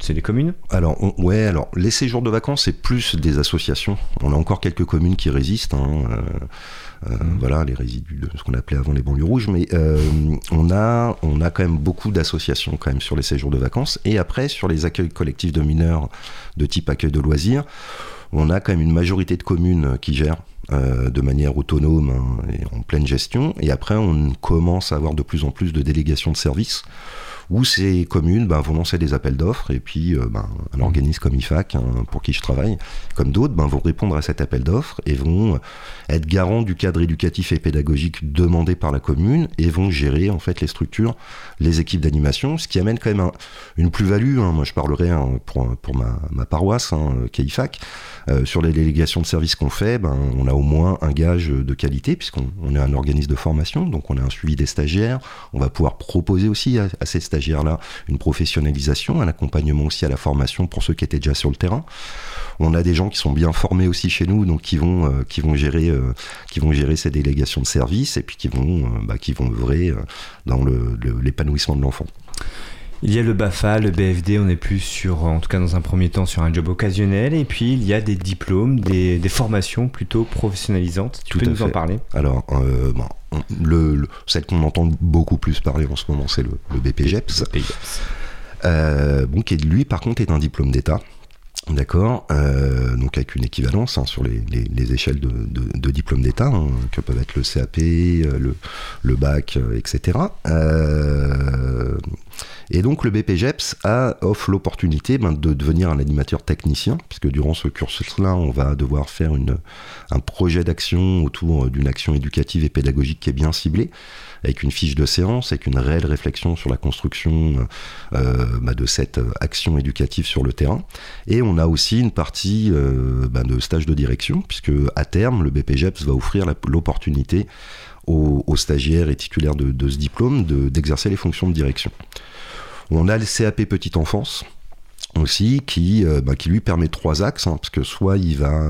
C'est les communes? Alors, ouais, alors les séjours de vacances, c'est plus des associations. On a encore quelques communes qui résistent. Hein, euh, voilà, les résidus de ce qu'on appelait avant les banlieues rouges. Mais euh, on, a, on a quand même beaucoup d'associations quand même sur les séjours de vacances. Et après, sur les accueils collectifs de mineurs de type accueil de loisirs, on a quand même une majorité de communes qui gèrent euh, de manière autonome hein, et en pleine gestion. Et après, on commence à avoir de plus en plus de délégations de services où ces communes ben, vont lancer des appels d'offres et puis euh, ben, un organisme comme IFAC, hein, pour qui je travaille, comme d'autres, ben, vont répondre à cet appel d'offres et vont être garants du cadre éducatif et pédagogique demandé par la commune et vont gérer en fait les structures, les équipes d'animation, ce qui amène quand même une plus-value. Hein. Moi, je parlerai hein, pour, pour ma, ma paroisse, hein, qui est IFAC. Euh, sur les délégations de services qu'on fait, ben, on a au moins un gage de qualité, puisqu'on est un organisme de formation, donc on a un suivi des stagiaires. On va pouvoir proposer aussi à, à ces stagiaires là une professionnalisation, un accompagnement aussi à la formation pour ceux qui étaient déjà sur le terrain. On a des gens qui sont bien formés aussi chez nous, donc qui vont, euh, qui vont, gérer, euh, qui vont gérer ces délégations de services et puis qui vont, euh, bah, qui vont œuvrer dans l'épanouissement de l'enfant. Il y a le BAFA, le BFD, on est plus sur, en tout cas dans un premier temps, sur un job occasionnel. Et puis il y a des diplômes, des, formations plutôt professionnalises. Tu peux nous en parler? Alors, euh, le, celle qu'on entend beaucoup plus parler en ce moment, c'est le, le BPGEPS. Euh, bon, qui lui, par contre, est un diplôme d'État. D'accord, euh, donc avec une équivalence hein, sur les, échelles de, de, diplôme d'État, hein, que peuvent être le CAP, le, le bac, etc. et donc le BPGEPS a, offre l'opportunité ben, de devenir un animateur technicien, puisque durant ce cursus-là, on va devoir faire une, un projet d'action autour d'une action éducative et pédagogique qui est bien ciblée avec une fiche de séance, avec une réelle réflexion sur la construction euh, bah, de cette action éducative sur le terrain. Et on a aussi une partie euh, bah, de stage de direction, puisque à terme, le BPGEPS va offrir l'opportunité aux, stagiaires et titulaires de, ce diplôme d'exercer les fonctions de direction. On a le CAP petite enfance, aussi qui, euh, bah, qui lui permet trois axes, hein, parce que soit il va,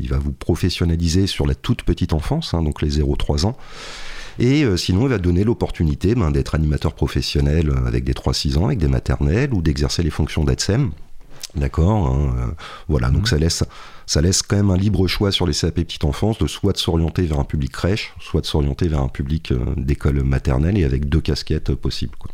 il va vous professionnaliser sur la toute petite enfance, hein, donc les 0-3 ans, et euh, sinon, il va donner l'opportunité ben, d'être animateur professionnel euh, avec des 3-6 ans, avec des maternelles, ou d'exercer les fonctions d'ADSEM. D'accord hein, euh, Voilà, donc mhm. ça laisse, ça laisse quand même un libre choix sur les CAP petite enfance de soit de s'orienter vers un public crèche, soit de s'orienter vers un public d'école maternelle et avec deux casquettes possibles. Quoi.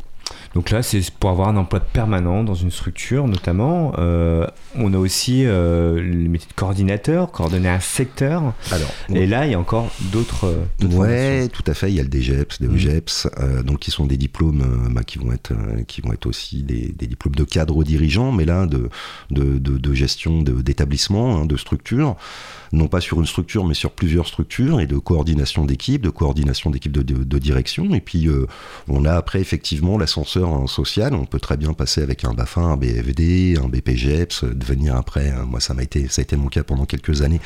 Donc là, c'est pour avoir un emploi permanent dans une structure, notamment. Euh, on a aussi euh, les métiers de coordinateur, coordonner un secteur. Alors, et là, il y a encore d'autres. Euh, ouais, tout à fait. Il y a le DGEPS, le EGEPS, donc qui sont des diplômes bah, qui vont être qui vont être aussi des, diplômes de cadre dirigeant, mais là de de, de, gestion d'établissement, hein, de structure non pas sur une structure, mais sur plusieurs structures, et de coordination d'équipe, de coordination d'équipe de, direction. Et puis, euh, on a après effectivement l'ascenseur social. On peut très bien passer avec un BAFA, un BFD, un BPGEPS, devenir après, hein, moi ça m'a été, ça a été mon cas pendant quelques années,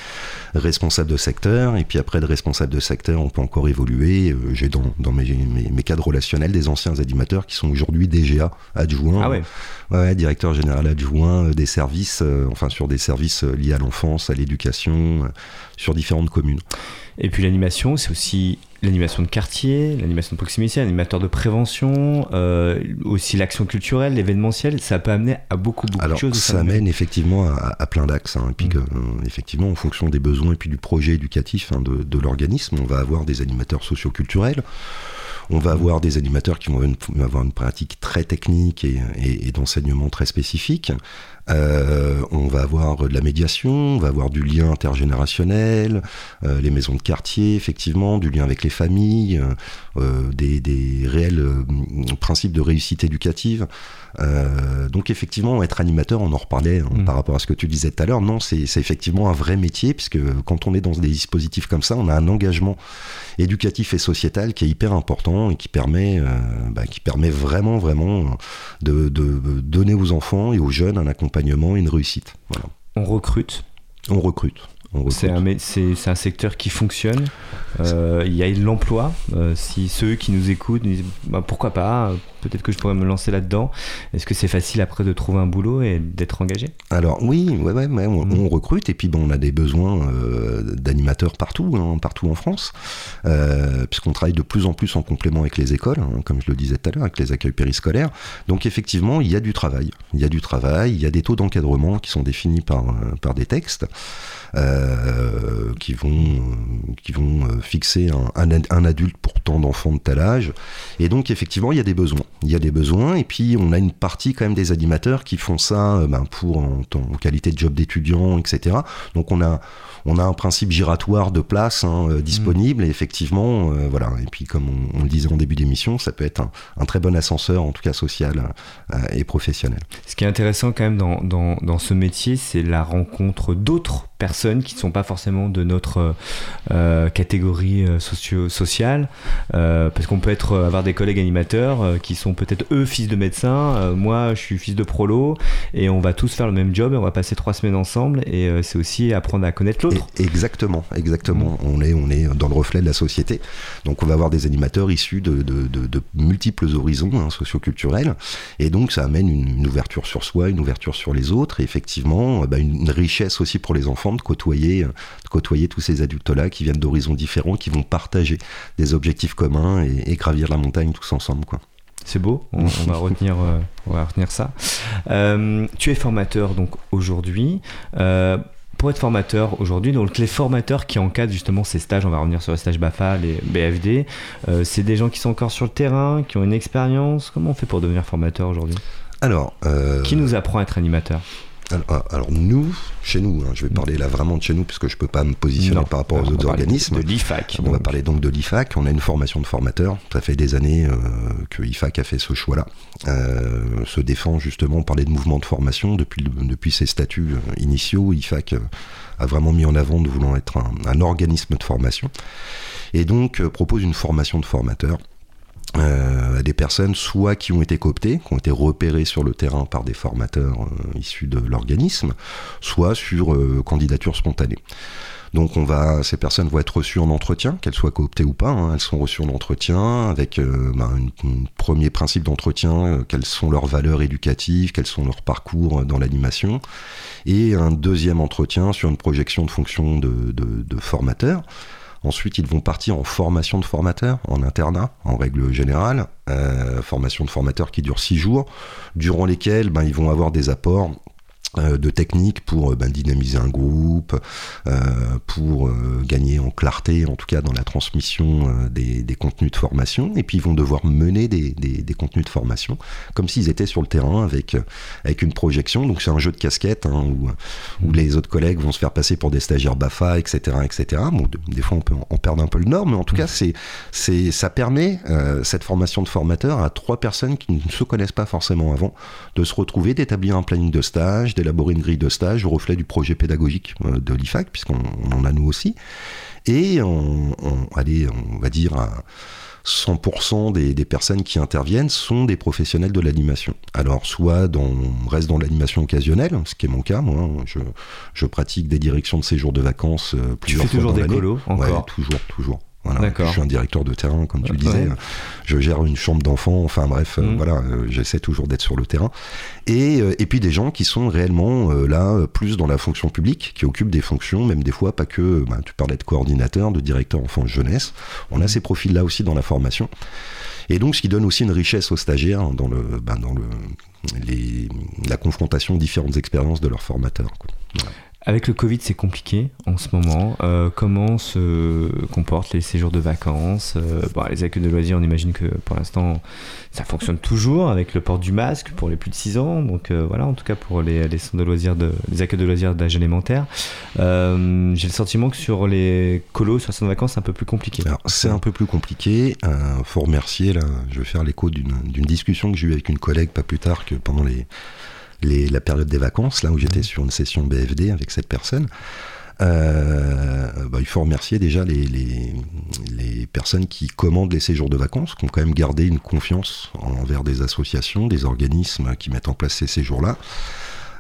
responsable de secteur. Et puis après, de responsable de secteur, on peut encore évoluer. Euh, j'ai dans, dans mes, mes, cadres relationnels des anciens animateurs qui sont aujourd'hui DGA adjoints. Ah ouais. ouais. directeur général adjoint euh, des services, enfin sur des services liés à l'enfance, à l'éducation, euh, sur différentes communes. Et puis l'animation, c'est aussi l'animation de quartier, l'animation de proximité, l'animateur de prévention, euh, aussi l'action culturelle, l'événementiel, ça peut amener à beaucoup, beaucoup de choses. Ça amène effectivement à, plein d'axes. Hein. et puis, mm. euh, effectivement, en fonction des besoins et puis du projet éducatif hein, de, l'organisme, on va avoir des animateurs socioculturels. On va avoir des animateurs qui vont avoir une pratique très technique et d'enseignement très spécifique. Euh, on va avoir de la médiation, on va avoir du lien intergénérationnel, euh, les maisons de quartier, effectivement, du lien avec les familles, euh, des, réels principes de réussite éducative. donc effectivement, être animateur, on en reparlait hein, mm. par rapport à ce que tu disais tout à l'heure, non, c'est effectivement un vrai métier, puisque quand on est dans des dispositifs comme ça, on a un engagement éducatif et sociétal qui est hyper important et qui permet, bah, qui permet vraiment, vraiment de, de donner aux enfants et aux jeunes un accompagnement une réussite. On recrute. On recrute. C'est un, un, secteur qui fonctionne. Euh, il y a de l'emploi. Euh, si ceux qui nous écoutent disent bah, pourquoi pas, peut-être que je pourrais me lancer là-dedans. Est-ce que c'est facile après de trouver un boulot et d'être engagé? Alors oui, ouais, ouais, mm. on, recrute et puis bon, on a des besoins euh, d'animateurs partout, hein, partout en France, puisqu'on travaille de plus en plus en complément avec les écoles, hein, comme je le disais tout à l'heure, avec les accueils périscolaires. Donc effectivement, il y a du travail. Il y a du travail, il y a des taux d'encadrement qui sont définis par, par des textes. Euh, qui vont, qui vont euh, fixer un, un, adulte pour tant d'enfants de tel âge. Et donc, effectivement, il y a des besoins. Il y a des besoins, et puis on a une partie quand même des animateurs qui font ça euh, ben, pour en, en, qualité de job d'étudiant, etc. Donc, on a on a un principe giratoire de place hein, euh, disponible et effectivement, euh, voilà. Et puis comme on, le disait en début d'émission, ça peut être un, très bon ascenseur, en tout cas social euh, et professionnel. Ce qui est intéressant quand même dans, dans, dans ce métier, c'est la rencontre d'autres personnes qui ne sont pas forcément de notre catégorie socio sociale, parce qu'on peut avoir des collègues animateurs qui sont peut-être eux fils de médecins, moi je suis fils de prolo, et on va tous faire le même job, et on va passer trois semaines ensemble, et c'est aussi apprendre à connaître l'autre exactement, exactement. On, est, on est dans le reflet de la société. Donc on va avoir des animateurs issus de, multiples horizons hein, socioculturels. Et donc ça amène une, ouverture sur soi, une ouverture sur les autres. Et effectivement, bah, une, richesse aussi pour les enfants de côtoyer, de côtoyer tous ces adultes-là qui viennent d'horizons différents, qui vont partager des objectifs communs et, gravir la montagne tous ensemble. Quoi. C'est beau, on, va retenir, euh, on va retenir ça. Euh, tu es formateur donc aujourd'hui. Euh, pour être formateur aujourd'hui, donc les formateurs qui encadrent justement ces stages, on va revenir sur les stages BAFA, les BFD, euh, c'est des gens qui sont encore sur le terrain, qui ont une expérience. Comment on fait pour devenir formateur aujourd'hui? Alors, euh, qui nous apprend à être animateur? Alors, nous, chez nous, hein, je vais parler là vraiment de chez nous, puisque je ne peux pas me positionner par rapport aux autres organismes. De l'IFAC. On va parler donc de l'IFAC. On a une formation de formateurs. Ça fait des années euh, que l'IFAC a fait ce choix-là. Euh, se défend justement, on parlait de mouvement de formation. Depuis, depuis ses statuts euh, initiaux, l'IFAC a vraiment mis en avant de vouloir être un, un organisme de formation. Et donc propose une formation de formateurs euh, des personnes soit qui ont été cooptées, qui ont été repérées sur le terrain par des formateurs euh, issus de l'organisme, soit sur euh, candidature spontanée. Donc on va, ces personnes vont être reçues en entretien, qu'elles soient cooptées ou pas. Hein, elles sont reçues en entretien avec bah, un premier principe d'entretien, quelles sont leurs valeurs éducatives, quels sont leurs parcours dans l'animation, et un deuxième entretien sur une projection de fonction de formateur. Ensuite, ils vont partir en formation de formateur, en internat, en règle générale. Euh, formation de formateur qui dure six jours, durant lesquels ben, ils vont avoir des apports de techniques pour euh, ben, dynamiser un groupe, euh, pour gagner en clarté, en tout cas dans la transmission des, contenus de formation. Et puis ils vont devoir mener des, contenus de formation comme s'ils étaient sur le terrain avec, avec une projection. Donc c'est un jeu de casquette hein, où, où, les autres collègues vont se faire passer pour des stagiaires BAFA, etc. etc. Bon, des fois on peut en perdre un peu le nord, mais en tout cas c'est, c'est, ça permet cette formation de formateur à trois personnes qui ne se connaissent pas forcément avant de se retrouver, d'établir un planning de stage, d'élaborer une grille de stage au reflet du projet pédagogique euh, de l'IFAC, puisqu'on en a nous aussi. Et on, allez, on va dire à 100% des, personnes qui interviennent sont des professionnels de l'animation. Alors, soit dans, on reste dans l'animation occasionnelle, ce qui est mon cas, moi, je, je pratique des directions de séjour de vacances euh, plusieurs tu fais toujours des colos encore toujours, toujours. Voilà, je suis un directeur de terrain, comme tu le disais. Je gère une chambre d'enfants. Enfin bref, euh, mm. voilà, euh, j'essaie toujours d'être sur le terrain. Et, euh, et puis des gens qui sont réellement là plus dans la fonction publique, qui occupent des fonctions, même des fois pas que. Bah, tu parlais de coordinateur, de directeur enfant jeunesse. On a mm. ces profils-là aussi dans la formation. Et donc, ce qui donne aussi une richesse aux stagiaires dans le, bah, dans le, les, la confrontation aux différentes expériences de leurs formateurs. Avec le Covid, c'est compliqué en ce moment. Euh, comment se comportent les séjours de vacances euh, Les accueils de loisirs, on imagine que pour l'instant, ça fonctionne toujours avec le port du masque pour les plus de 6 ans. Donc euh, voilà, en tout cas pour les, de loisirs, les accueils de loisirs d'âge élémentaire. J'ai le sentiment que sur les colos, sur les de vacances, c'est un peu plus compliqué. C'est un peu plus compliqué. Il faut remercier, là, je vais faire l'écho d'une discussion que j'ai eue avec une collègue pas plus tard que pendant les la période des vacances, là où j'étais sur une session BFD avec cette personne. Euh, bah, il faut remercier déjà les, les, les, personnes qui commandent les séjours de vacances, qui ont quand même gardé une confiance envers des associations, des organismes qui mettent en place ces séjours-là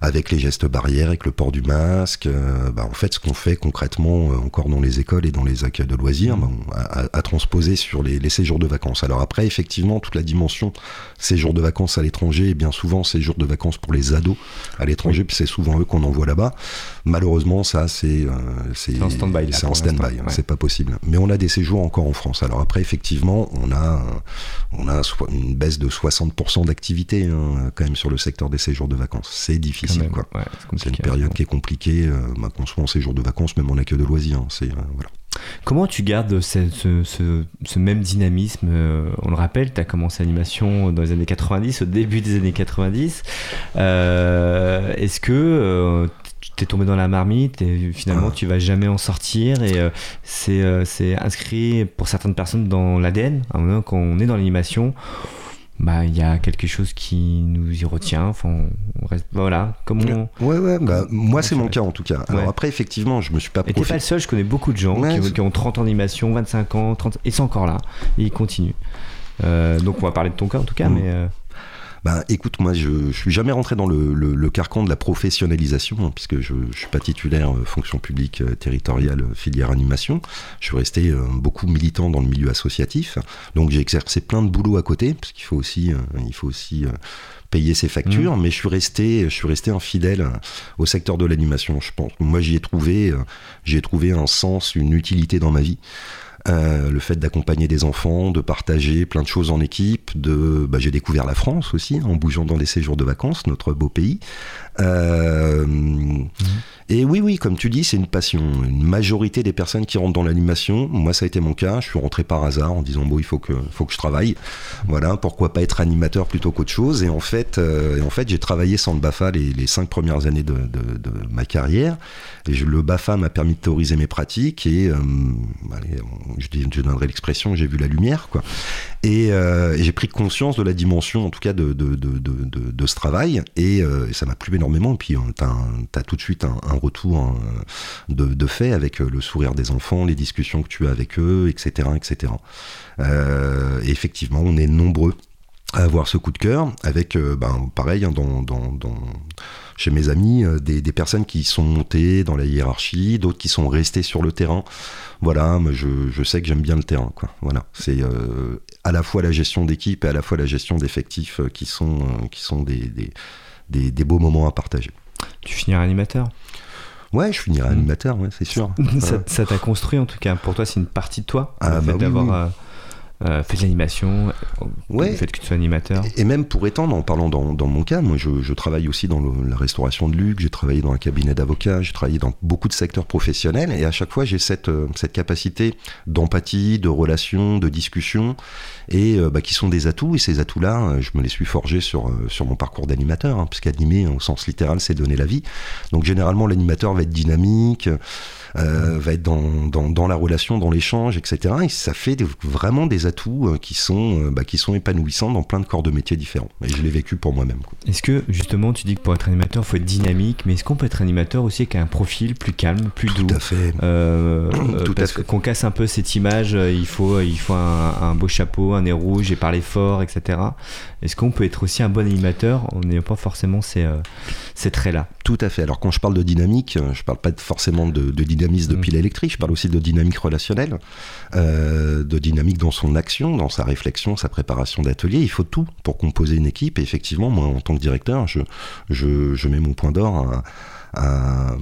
avec les gestes barrières, avec le port du masque. Euh, bah, en fait, ce qu'on fait concrètement euh, encore dans les écoles et dans les accueils de loisirs, bah, à, transposer sur les, séjours de vacances. Alors après, effectivement, toute la dimension séjours de vacances à l'étranger, et bien souvent séjours de vacances pour les ados à l'étranger, puis c'est souvent eux qu'on envoie là-bas. Malheureusement, ça, c'est euh, c'est en stand-by. C'est en stand-by, c'est pas possible. Mais on a des séjours encore en France. Alors après, effectivement, on a on a une baisse de 60% d'activité hein, quand même sur le secteur des séjours de vacances. C'est difficile c'est une période qui est compliquée, euh, bah, qu'on soit en séjour de vacances, même en accueil de loisirs. Hein, c'est, euh, voilà. Comment tu gardes ce, ce, même dynamisme euh, On le rappelle, tu as commencé l'animation dans les années 90, au début des années 90. est-ce que tu es tombé dans la marmite et finalement ah. tu vas jamais en sortir et c'est, c'est inscrit pour certaines personnes dans l'ADN quand on est dans l'animation bah il y a quelque chose qui nous y retient. Enfin on reste voilà. Comment ouais ouais bah, moi c'est mon cas en tout cas. Alors après effectivement je me suis pas et t'es pas le seul je connais beaucoup de gens qui, ont 30 ans d'animation 25 ans 30 et c'est encore là. Et ils continuent. Euh, donc on va parler de ton cas en tout cas mm. mais euh, bah, écoute, moi, je, je suis jamais rentré dans le, le, carcan de la professionnalisation, hein, puisque je, je suis pas titulaire euh, fonction publique euh, territoriale euh, filière animation. Je suis resté beaucoup militant dans le milieu associatif, donc j'ai exercé plein de boulot à côté, parce qu'il faut aussi, il faut aussi payer ses factures, mmh. mais je suis resté, je suis resté infidèle au secteur de l'animation. Je pense, moi, j'y ai trouvé, j'ai trouvé un sens, une utilité dans ma vie. Le fait d'accompagner des enfants, de partager plein de choses en équipe, de, bah, j'ai découvert la France aussi en bougeant dans des séjours de vacances, notre beau pays. Mmh. Et oui, oui, comme tu dis, c'est une passion. Une majorité des personnes qui rentrent dans l'animation, moi ça a été mon cas, je suis rentré par hasard en disant bon, il faut que, faut que je travaille. Voilà, pourquoi pas être animateur plutôt qu'autre chose. Et en fait, euh, en fait j'ai travaillé sans le BAFA les, cinq premières années de, ma carrière. Et le BAFA m'a permis de théoriser mes pratiques et euh, je, je, donnerai l'expression, j'ai vu la lumière. Et, euh, j'ai pris conscience de la dimension, en tout cas, de, ce travail. Et ça m'a plu énormément. Et puis, tu as, tout de suite un, retour hein, de, fait avec euh, le sourire des enfants, les discussions que tu as avec eux, etc. etc. Euh, effectivement, on est nombreux à avoir ce coup de cœur, avec, euh, ben, pareil, hein, dans, chez mes amis, des, personnes qui sont montées dans la hiérarchie, d'autres qui sont restées sur le terrain. Voilà, mais je, sais que j'aime bien le terrain. Voilà, c'est à la fois la gestion d'équipe et à la fois la gestion d'effectifs qui sont, qui sont des, des, beaux moments à partager. Tu finiras animateur? Ouais, je finirai mm. animateur, ouais, c'est sûr. ça t'a construit en tout cas. Pour toi, c'est une partie de toi. Ah, le fait bah d'avoir euh, euh, fait de l'animation, ouais. le fait que tu sois animateur. Et, même pour étendre, en parlant dans, dans mon cas, moi je, je travaille aussi dans la restauration de luxe, j'ai travaillé dans un cabinet d'avocats, j'ai travaillé dans beaucoup de secteurs professionnels et à chaque fois j'ai cette, euh, cette capacité d'empathie, de relation, de discussion et euh, bah, qui sont des atouts et ces atouts-là, je me les suis forgés sur, sur mon parcours d'animateur, hein, puisqu'animer au sens littéral c'est donner la vie. Donc généralement l'animateur va être dynamique. Euh, va être dans, dans, dans, la relation, dans l'échange, etc. Et ça fait vraiment des atouts euh, qui sont, euh, bah, qui sont épanouissants dans plein de corps de métiers différents. Et je l'ai vécu pour moi-même. Est-ce que justement, tu dis que pour être animateur, il faut être dynamique, mais est-ce qu'on peut être animateur aussi avec un profil plus calme, plus doux Tout à fait. Tout parce Qu'on casse un peu cette image, il faut, il faut un, un, beau chapeau, un nez rouge et parler fort, etc. Est-ce qu'on peut être aussi un bon animateur en n'ayant pas forcément ces, ces traits-là? Tout à fait. Alors quand je parle de dynamique, je parle pas forcément de, de dynamique dynamisme de mm. pile électrique, je parle aussi de dynamique relationnelle, euh, de dynamique dans son action, dans sa réflexion, sa préparation d'atelier. Il faut tout pour composer une équipe. Et effectivement, moi, en tant que directeur, je, je, je mets mon point d'or à à,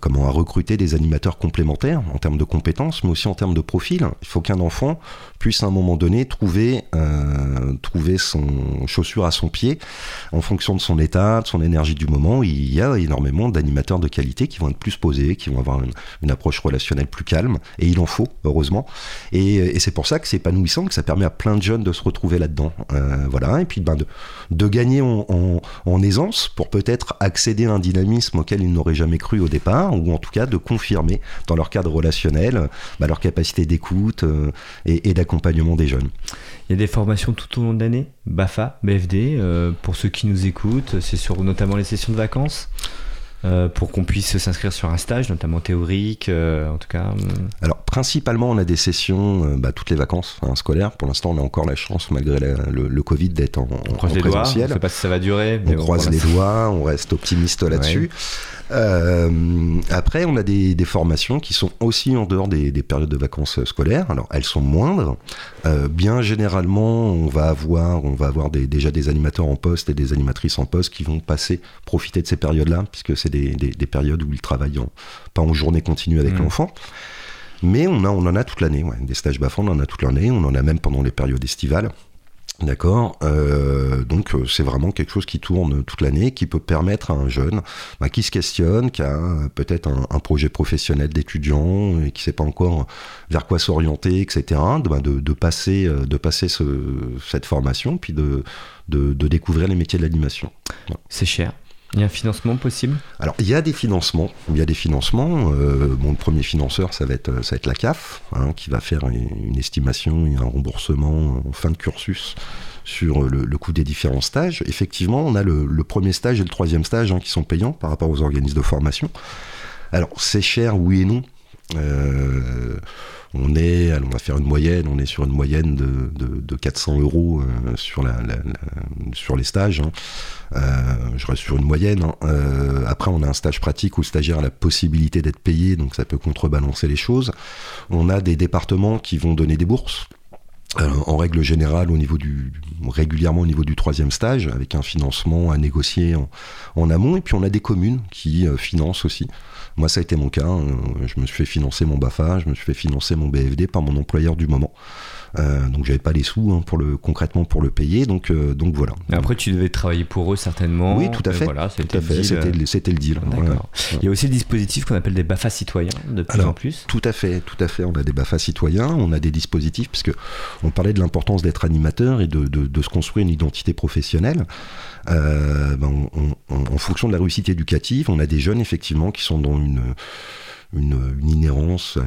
comment, à recruter des animateurs complémentaires en termes de compétences, mais aussi en termes de profil. Il faut qu'un enfant puisse à un moment donné trouver, euh, trouver son chaussure à son pied en fonction de son état, de son énergie du moment. Il y a énormément d'animateurs de qualité qui vont être plus posés, qui vont avoir une, approche relationnelle plus calme, et il en faut, heureusement. Et, c'est pour ça que c'est épanouissant, que ça permet à plein de jeunes de se retrouver là-dedans. Euh, voilà, et puis ben, de, de gagner en, en aisance pour peut-être accéder à un dynamisme auquel ils n'auraient jamais cru au départ, ou en tout cas de confirmer dans leur cadre relationnel bah, leur capacité d'écoute euh, et, d'accompagnement des jeunes. Il y a des formations tout au long de l'année, BAFA, BFD, euh, pour ceux qui nous écoutent, c'est sur notamment les sessions de vacances? Euh, pour qu'on puisse s'inscrire sur un stage, notamment théorique, en tout cas Alors, principalement, on a des sessions bah, toutes les vacances hein, scolaires. Pour l'instant, on a encore la chance, malgré le, Covid, d'être en, on croise les Doigts, on ne sait pas si ça va durer. on croise les doigts, on reste optimiste là-dessus. Euh, après, on a des, formations qui sont aussi en dehors des, périodes de vacances scolaires. Alors, elles sont moindres. Euh, bien généralement, on va avoir, on va avoir déjà des animateurs en poste et des animatrices en poste qui vont passer, profiter de ces périodes-là, puisque c'est des, périodes où ils travaillent pas en journée continue avec mmh. l'enfant. Mais on, a, on en a toute l'année, des stages BAFA, on en a toute l'année, on en a même pendant les périodes estivales. D'accord euh, Donc euh, c'est vraiment quelque chose qui tourne toute l'année, qui peut permettre à un jeune bah, qui se questionne, qui a peut-être un, projet professionnel d'étudiant et qui ne sait pas encore vers quoi s'orienter, etc., bah, de, passer, euh, de passer ce, cette formation, puis de, découvrir les métiers de l'animation. C'est cher il y a un financement possible? Alors, il y a des financements. Il y a des financements. Euh, mon premier financeur, ça va être, ça va être la CAF, hein, qui va faire une, estimation et un remboursement en fin de cursus sur le, coût des différents stages. Effectivement, on a le, premier stage et le troisième stage hein, qui sont payants par rapport aux organismes de formation. Alors, c'est cher, oui et non. Euh, on est, on va faire une moyenne, on est sur une moyenne de, 400 euros euh, sur, la, sur les stages. Hein. Euh, je reste sur une moyenne. Hein. Après, on a un stage pratique où le stagiaire a la possibilité d'être payé, donc ça peut contrebalancer les choses. On a des départements qui vont donner des bourses. en règle générale, au niveau du, régulièrement au niveau du troisième stage, avec un financement à négocier en, amont. Et puis on a des communes qui financent aussi Moi, ça a été mon cas. Hein. Je me suis fait financer mon BAFA, je me suis fait financer mon BFD par mon employeur du moment. Euh, donc j'avais pas les sous hein, pour le concrètement pour le payer. Donc euh, donc voilà. après tu devais travailler pour eux certainement. Oui tout à fait. Voilà, c'était le deal. Il y a aussi le dispositif qu'on appelle des Bafa citoyens de plus en plus. Tout à fait tout à fait. On a des Bafa citoyens. On a des dispositifs puisque on parlait de l'importance d'être animateur et de, de, se construire une identité professionnelle. Euh, ben, en fonction de la réussite éducative, on a des jeunes effectivement qui sont dans une une, inhérence, euh,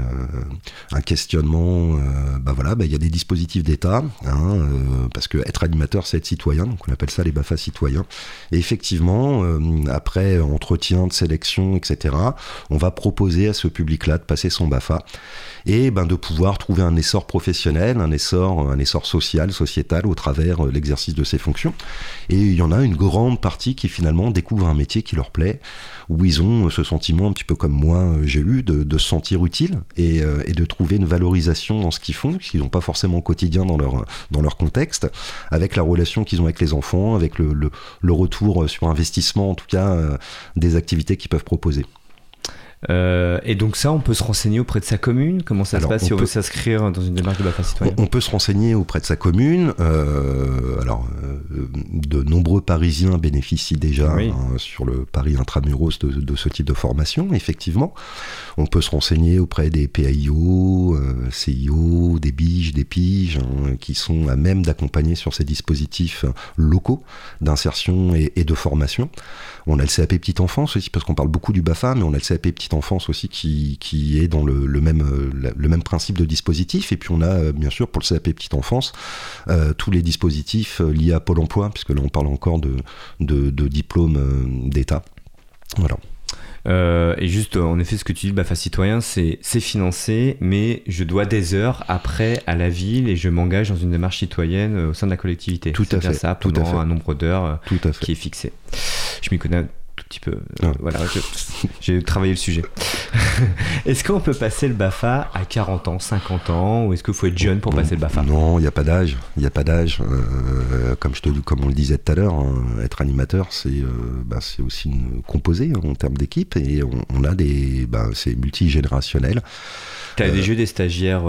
un questionnement. Euh, bah voilà, bah il y a des dispositifs d'État, hein, euh, parce que être animateur, c'est être citoyen, donc on appelle ça les BAFA citoyens. Et effectivement, après entretien de sélection, etc., on va proposer à ce public-là de passer son BAFA et ben, de pouvoir trouver un essor professionnel, un essor, un essor social, sociétal au travers l'exercice de ses fonctions. Et il y en a une grande partie qui finalement découvre un métier qui leur plaît, où ils ont ce sentiment un petit peu comme moi j'ai eu de, se sentir utile euh, et, de trouver une valorisation dans ce qu'ils font, qu'ils n'ont pas forcément au quotidien dans leur, contexte, avec la relation qu'ils ont avec les enfants, avec le, le, retour sur investissement, en tout cas, euh, des activités qu'ils peuvent proposer. Euh, et donc ça, on peut se renseigner auprès de sa commune Comment ça se passe si on veut s'inscrire dans une démarche de BAFA citoyen? On, peut se renseigner auprès de sa commune. Euh, alors, euh, de nombreux Parisiens bénéficient déjà hein, sur le Paris intramuros de, ce type de formation, effectivement. On peut se renseigner auprès des PAIO, CIO, des BIGE, des PIGE, hein, qui sont à même d'accompagner sur ces dispositifs locaux d'insertion et, et de formation. On a le CAP Petite Enfance aussi, parce qu'on parle beaucoup du BAFA, mais on a le CAP Petite Enfance aussi qui, qui est dans le, même, euh, le même principe de dispositif. Et puis on a, euh, bien sûr, pour le CAP Petite Enfance, euh, tous les dispositifs liés à Pôle emploi, puisque là on parle encore de, de, de diplôme d'État. Voilà. Euh, et juste, en effet, ce que tu dis, BAFA citoyen, c'est financé, mais je dois des heures après à la ville et je m'engage dans une démarche citoyenne au sein de la collectivité. Tout à fait. ça, tout à fait. un nombre d'heures qui est fixé. Je m'y connais petit peu. Euh, ah. voilà, j'ai travaillé le sujet. est-ce qu'on peut passer le BAFA à 40 ans, 50 ans, ou est-ce qu'il faut être jeune pour passer le BAFA? Non, il n'y a pas d'âge. Il n'y a pas d'âge. Euh, comme, je te, comme on le disait tout à l'heure, hein, être animateur, c'est euh, bah, aussi une, composé hein, en termes d'équipe, et on, a des. Bah, c'est multigénérationnel. Tu as des jeux des stagiaires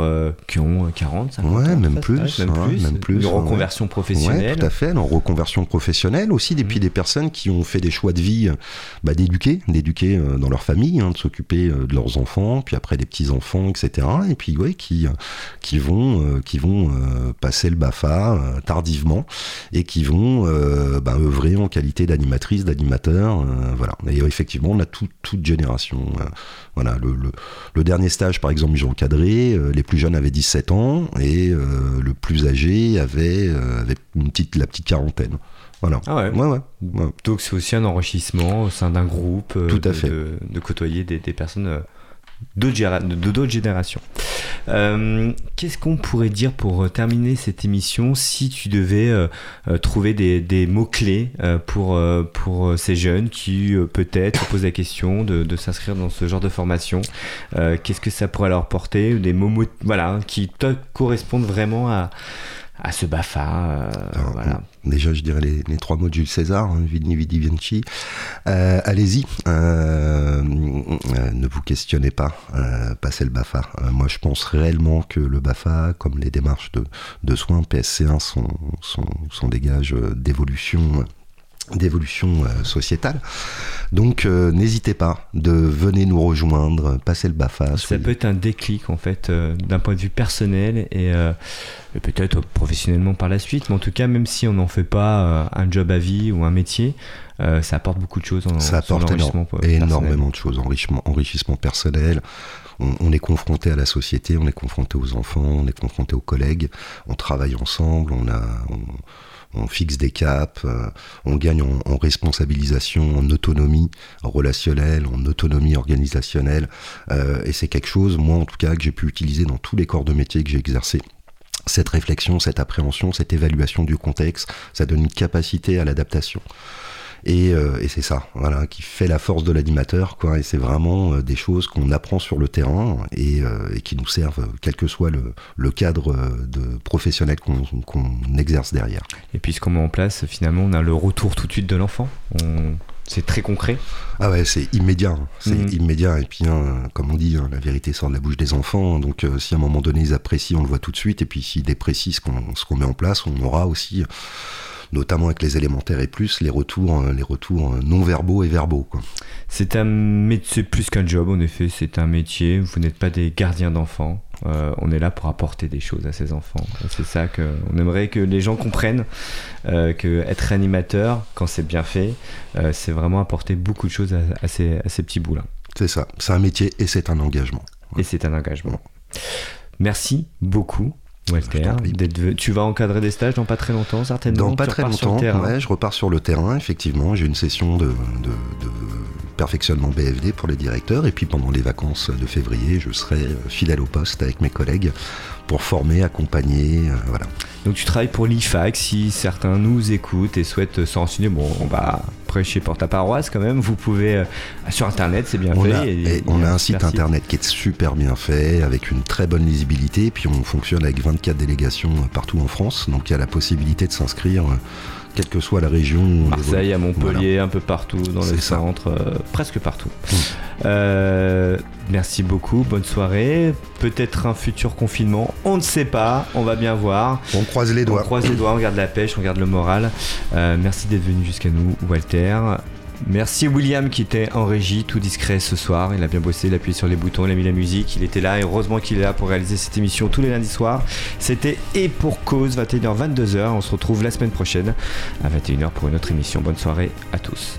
qui ont 40, 50 ouais, ans même, plus, même, plus, même plus. Une reconversion professionnelle. Ouais, tout à fait, en reconversion professionnelle aussi, et puis mmh. des personnes qui ont fait des choix de vie bah, d'éduquer, d'éduquer euh, dans leur famille, hein, de s'occuper euh, de leurs enfants, puis après des petits enfants, etc. Et puis ouais, qui qui vont qui vont passer le Bafa tardivement et qui vont bah, œuvrer en qualité d'animatrice, d'animateur, voilà. Et effectivement, on a toute génération. voilà, le, le, dernier stage, par exemple, j'ai encadré, les plus jeunes avaient 17 ans et le plus âgé avait, avait une petite, la petite quarantaine. Voilà. Ah ouais. Ouais, ouais. Donc c'est aussi un enrichissement au sein d'un groupe. Euh, Tout à de, fait. De, côtoyer des, personnes euh, d'autres générations. Euh, qu'est-ce qu'on pourrait dire pour terminer cette émission si tu devais trouver des, mots-clés pour, pour ces jeunes qui peut-être se posent la question de, s'inscrire dans ce genre de formation Qu'est-ce que ça pourrait leur porter Des mots voilà, qui te correspondent vraiment à, à ce BAFA. voilà déjà je dirais les, trois mots de Jules César, hein, Vini Vidi Vinci. Euh, allez-y, euh, euh, ne vous questionnez pas, passez le BAFA. moi je pense réellement que le BAFA, comme les démarches de, soins PSC1 sont, sont, sont des gages d'évolution d'évolution sociétale. Donc n'hésitez pas de venir nous rejoindre, passer le BAFA. Ça peut être un déclic en fait d'un point de vue personnel et peut-être professionnellement par la suite, mais en tout cas, même si on n'en fait pas euh, un job à vie ou un métier, euh, ça apporte beaucoup de choses. En, ça apporte énormément de choses, enrichissement, enrichissement personnel. On, est confronté à la société, on est confronté aux enfants, on est confronté aux collègues, on travaille ensemble, on a, on, fixe des caps, euh, on gagne en, responsabilisation, en autonomie relationnelle, en autonomie organisationnelle. et c'est quelque chose, moi en tout cas, que j'ai pu utiliser dans tous les corps de métier que j'ai exercé cette réflexion, cette appréhension, cette évaluation du contexte, ça donne une capacité à l'adaptation. Et, euh, c'est ça, voilà, qui fait la force de l'animateur, quoi. Et c'est vraiment euh, des choses qu'on apprend sur le terrain et, euh, qui nous servent, quel que soit le, cadre de professionnel qu'on exerce derrière. Et puis ce qu'on met en place, finalement, on a le retour tout de suite de l'enfant. On C'est très concret. Ah ouais, c'est immédiat. C'est mhm. immédiat. Et puis, hein, comme on dit, hein, la vérité sort de la bouche des enfants. Donc, euh, si à un moment donné ils apprécient, on le voit tout de suite. Et puis, s'ils déprécient ce qu'on met en place, on aura aussi notamment avec les élémentaires et plus, les retours, euh, les retours euh, non verbaux et verbaux. C'est un métier plus qu'un job, en effet, c'est un métier. Vous n'êtes pas des gardiens d'enfants. Euh, on est là pour apporter des choses à ces enfants. C'est ça qu'on aimerait que les gens comprennent, que être animateur, quand c'est bien fait, c'est vraiment apporter beaucoup de choses à, ces, petits bouts-là. C'est ça, c'est un métier et c'est un engagement. Et c'est un engagement. Merci beaucoup Walter, tu vas encadrer des stages dans pas très longtemps, certainement. Dans pas très longtemps, ouais, je repars sur le terrain, effectivement. J'ai une session de, perfectionnement BFD pour les directeurs, et puis pendant les vacances de février, je serai fidèle au poste avec mes collègues pour former, accompagner, euh, voilà. Donc tu travailles pour l'IFAC, si certains nous écoutent et souhaitent s'en renseigner, bon, on va prêcher pour ta paroisse quand même, vous pouvez, euh, sur Internet, c'est bien fait. on a un site Internet qui est super bien fait, avec une très bonne lisibilité, puis on fonctionne avec 24 délégations partout en France, donc il y a la possibilité de s'inscrire euh, quelle que soit la région. Marseille, à Montpellier, un peu partout, dans le centre, euh, presque partout. Mm. Euh, merci beaucoup, bonne soirée. Peut-être un futur confinement, on ne sait pas, on va bien voir. On croise les doigts. On croise les doigts, on garde la pêche, on garde le moral. Euh, merci d'être venu jusqu'à nous, Walter. Merci William qui était en régie, tout discret ce soir. Il a bien bossé, il a appuyé sur les boutons, il a mis la musique, il était là et heureusement qu'il est là pour réaliser cette émission tous les lundis soirs. C'était Et pour cause, 21h, 22h. On se retrouve la semaine prochaine à 21h pour une autre émission. Bonne soirée à tous.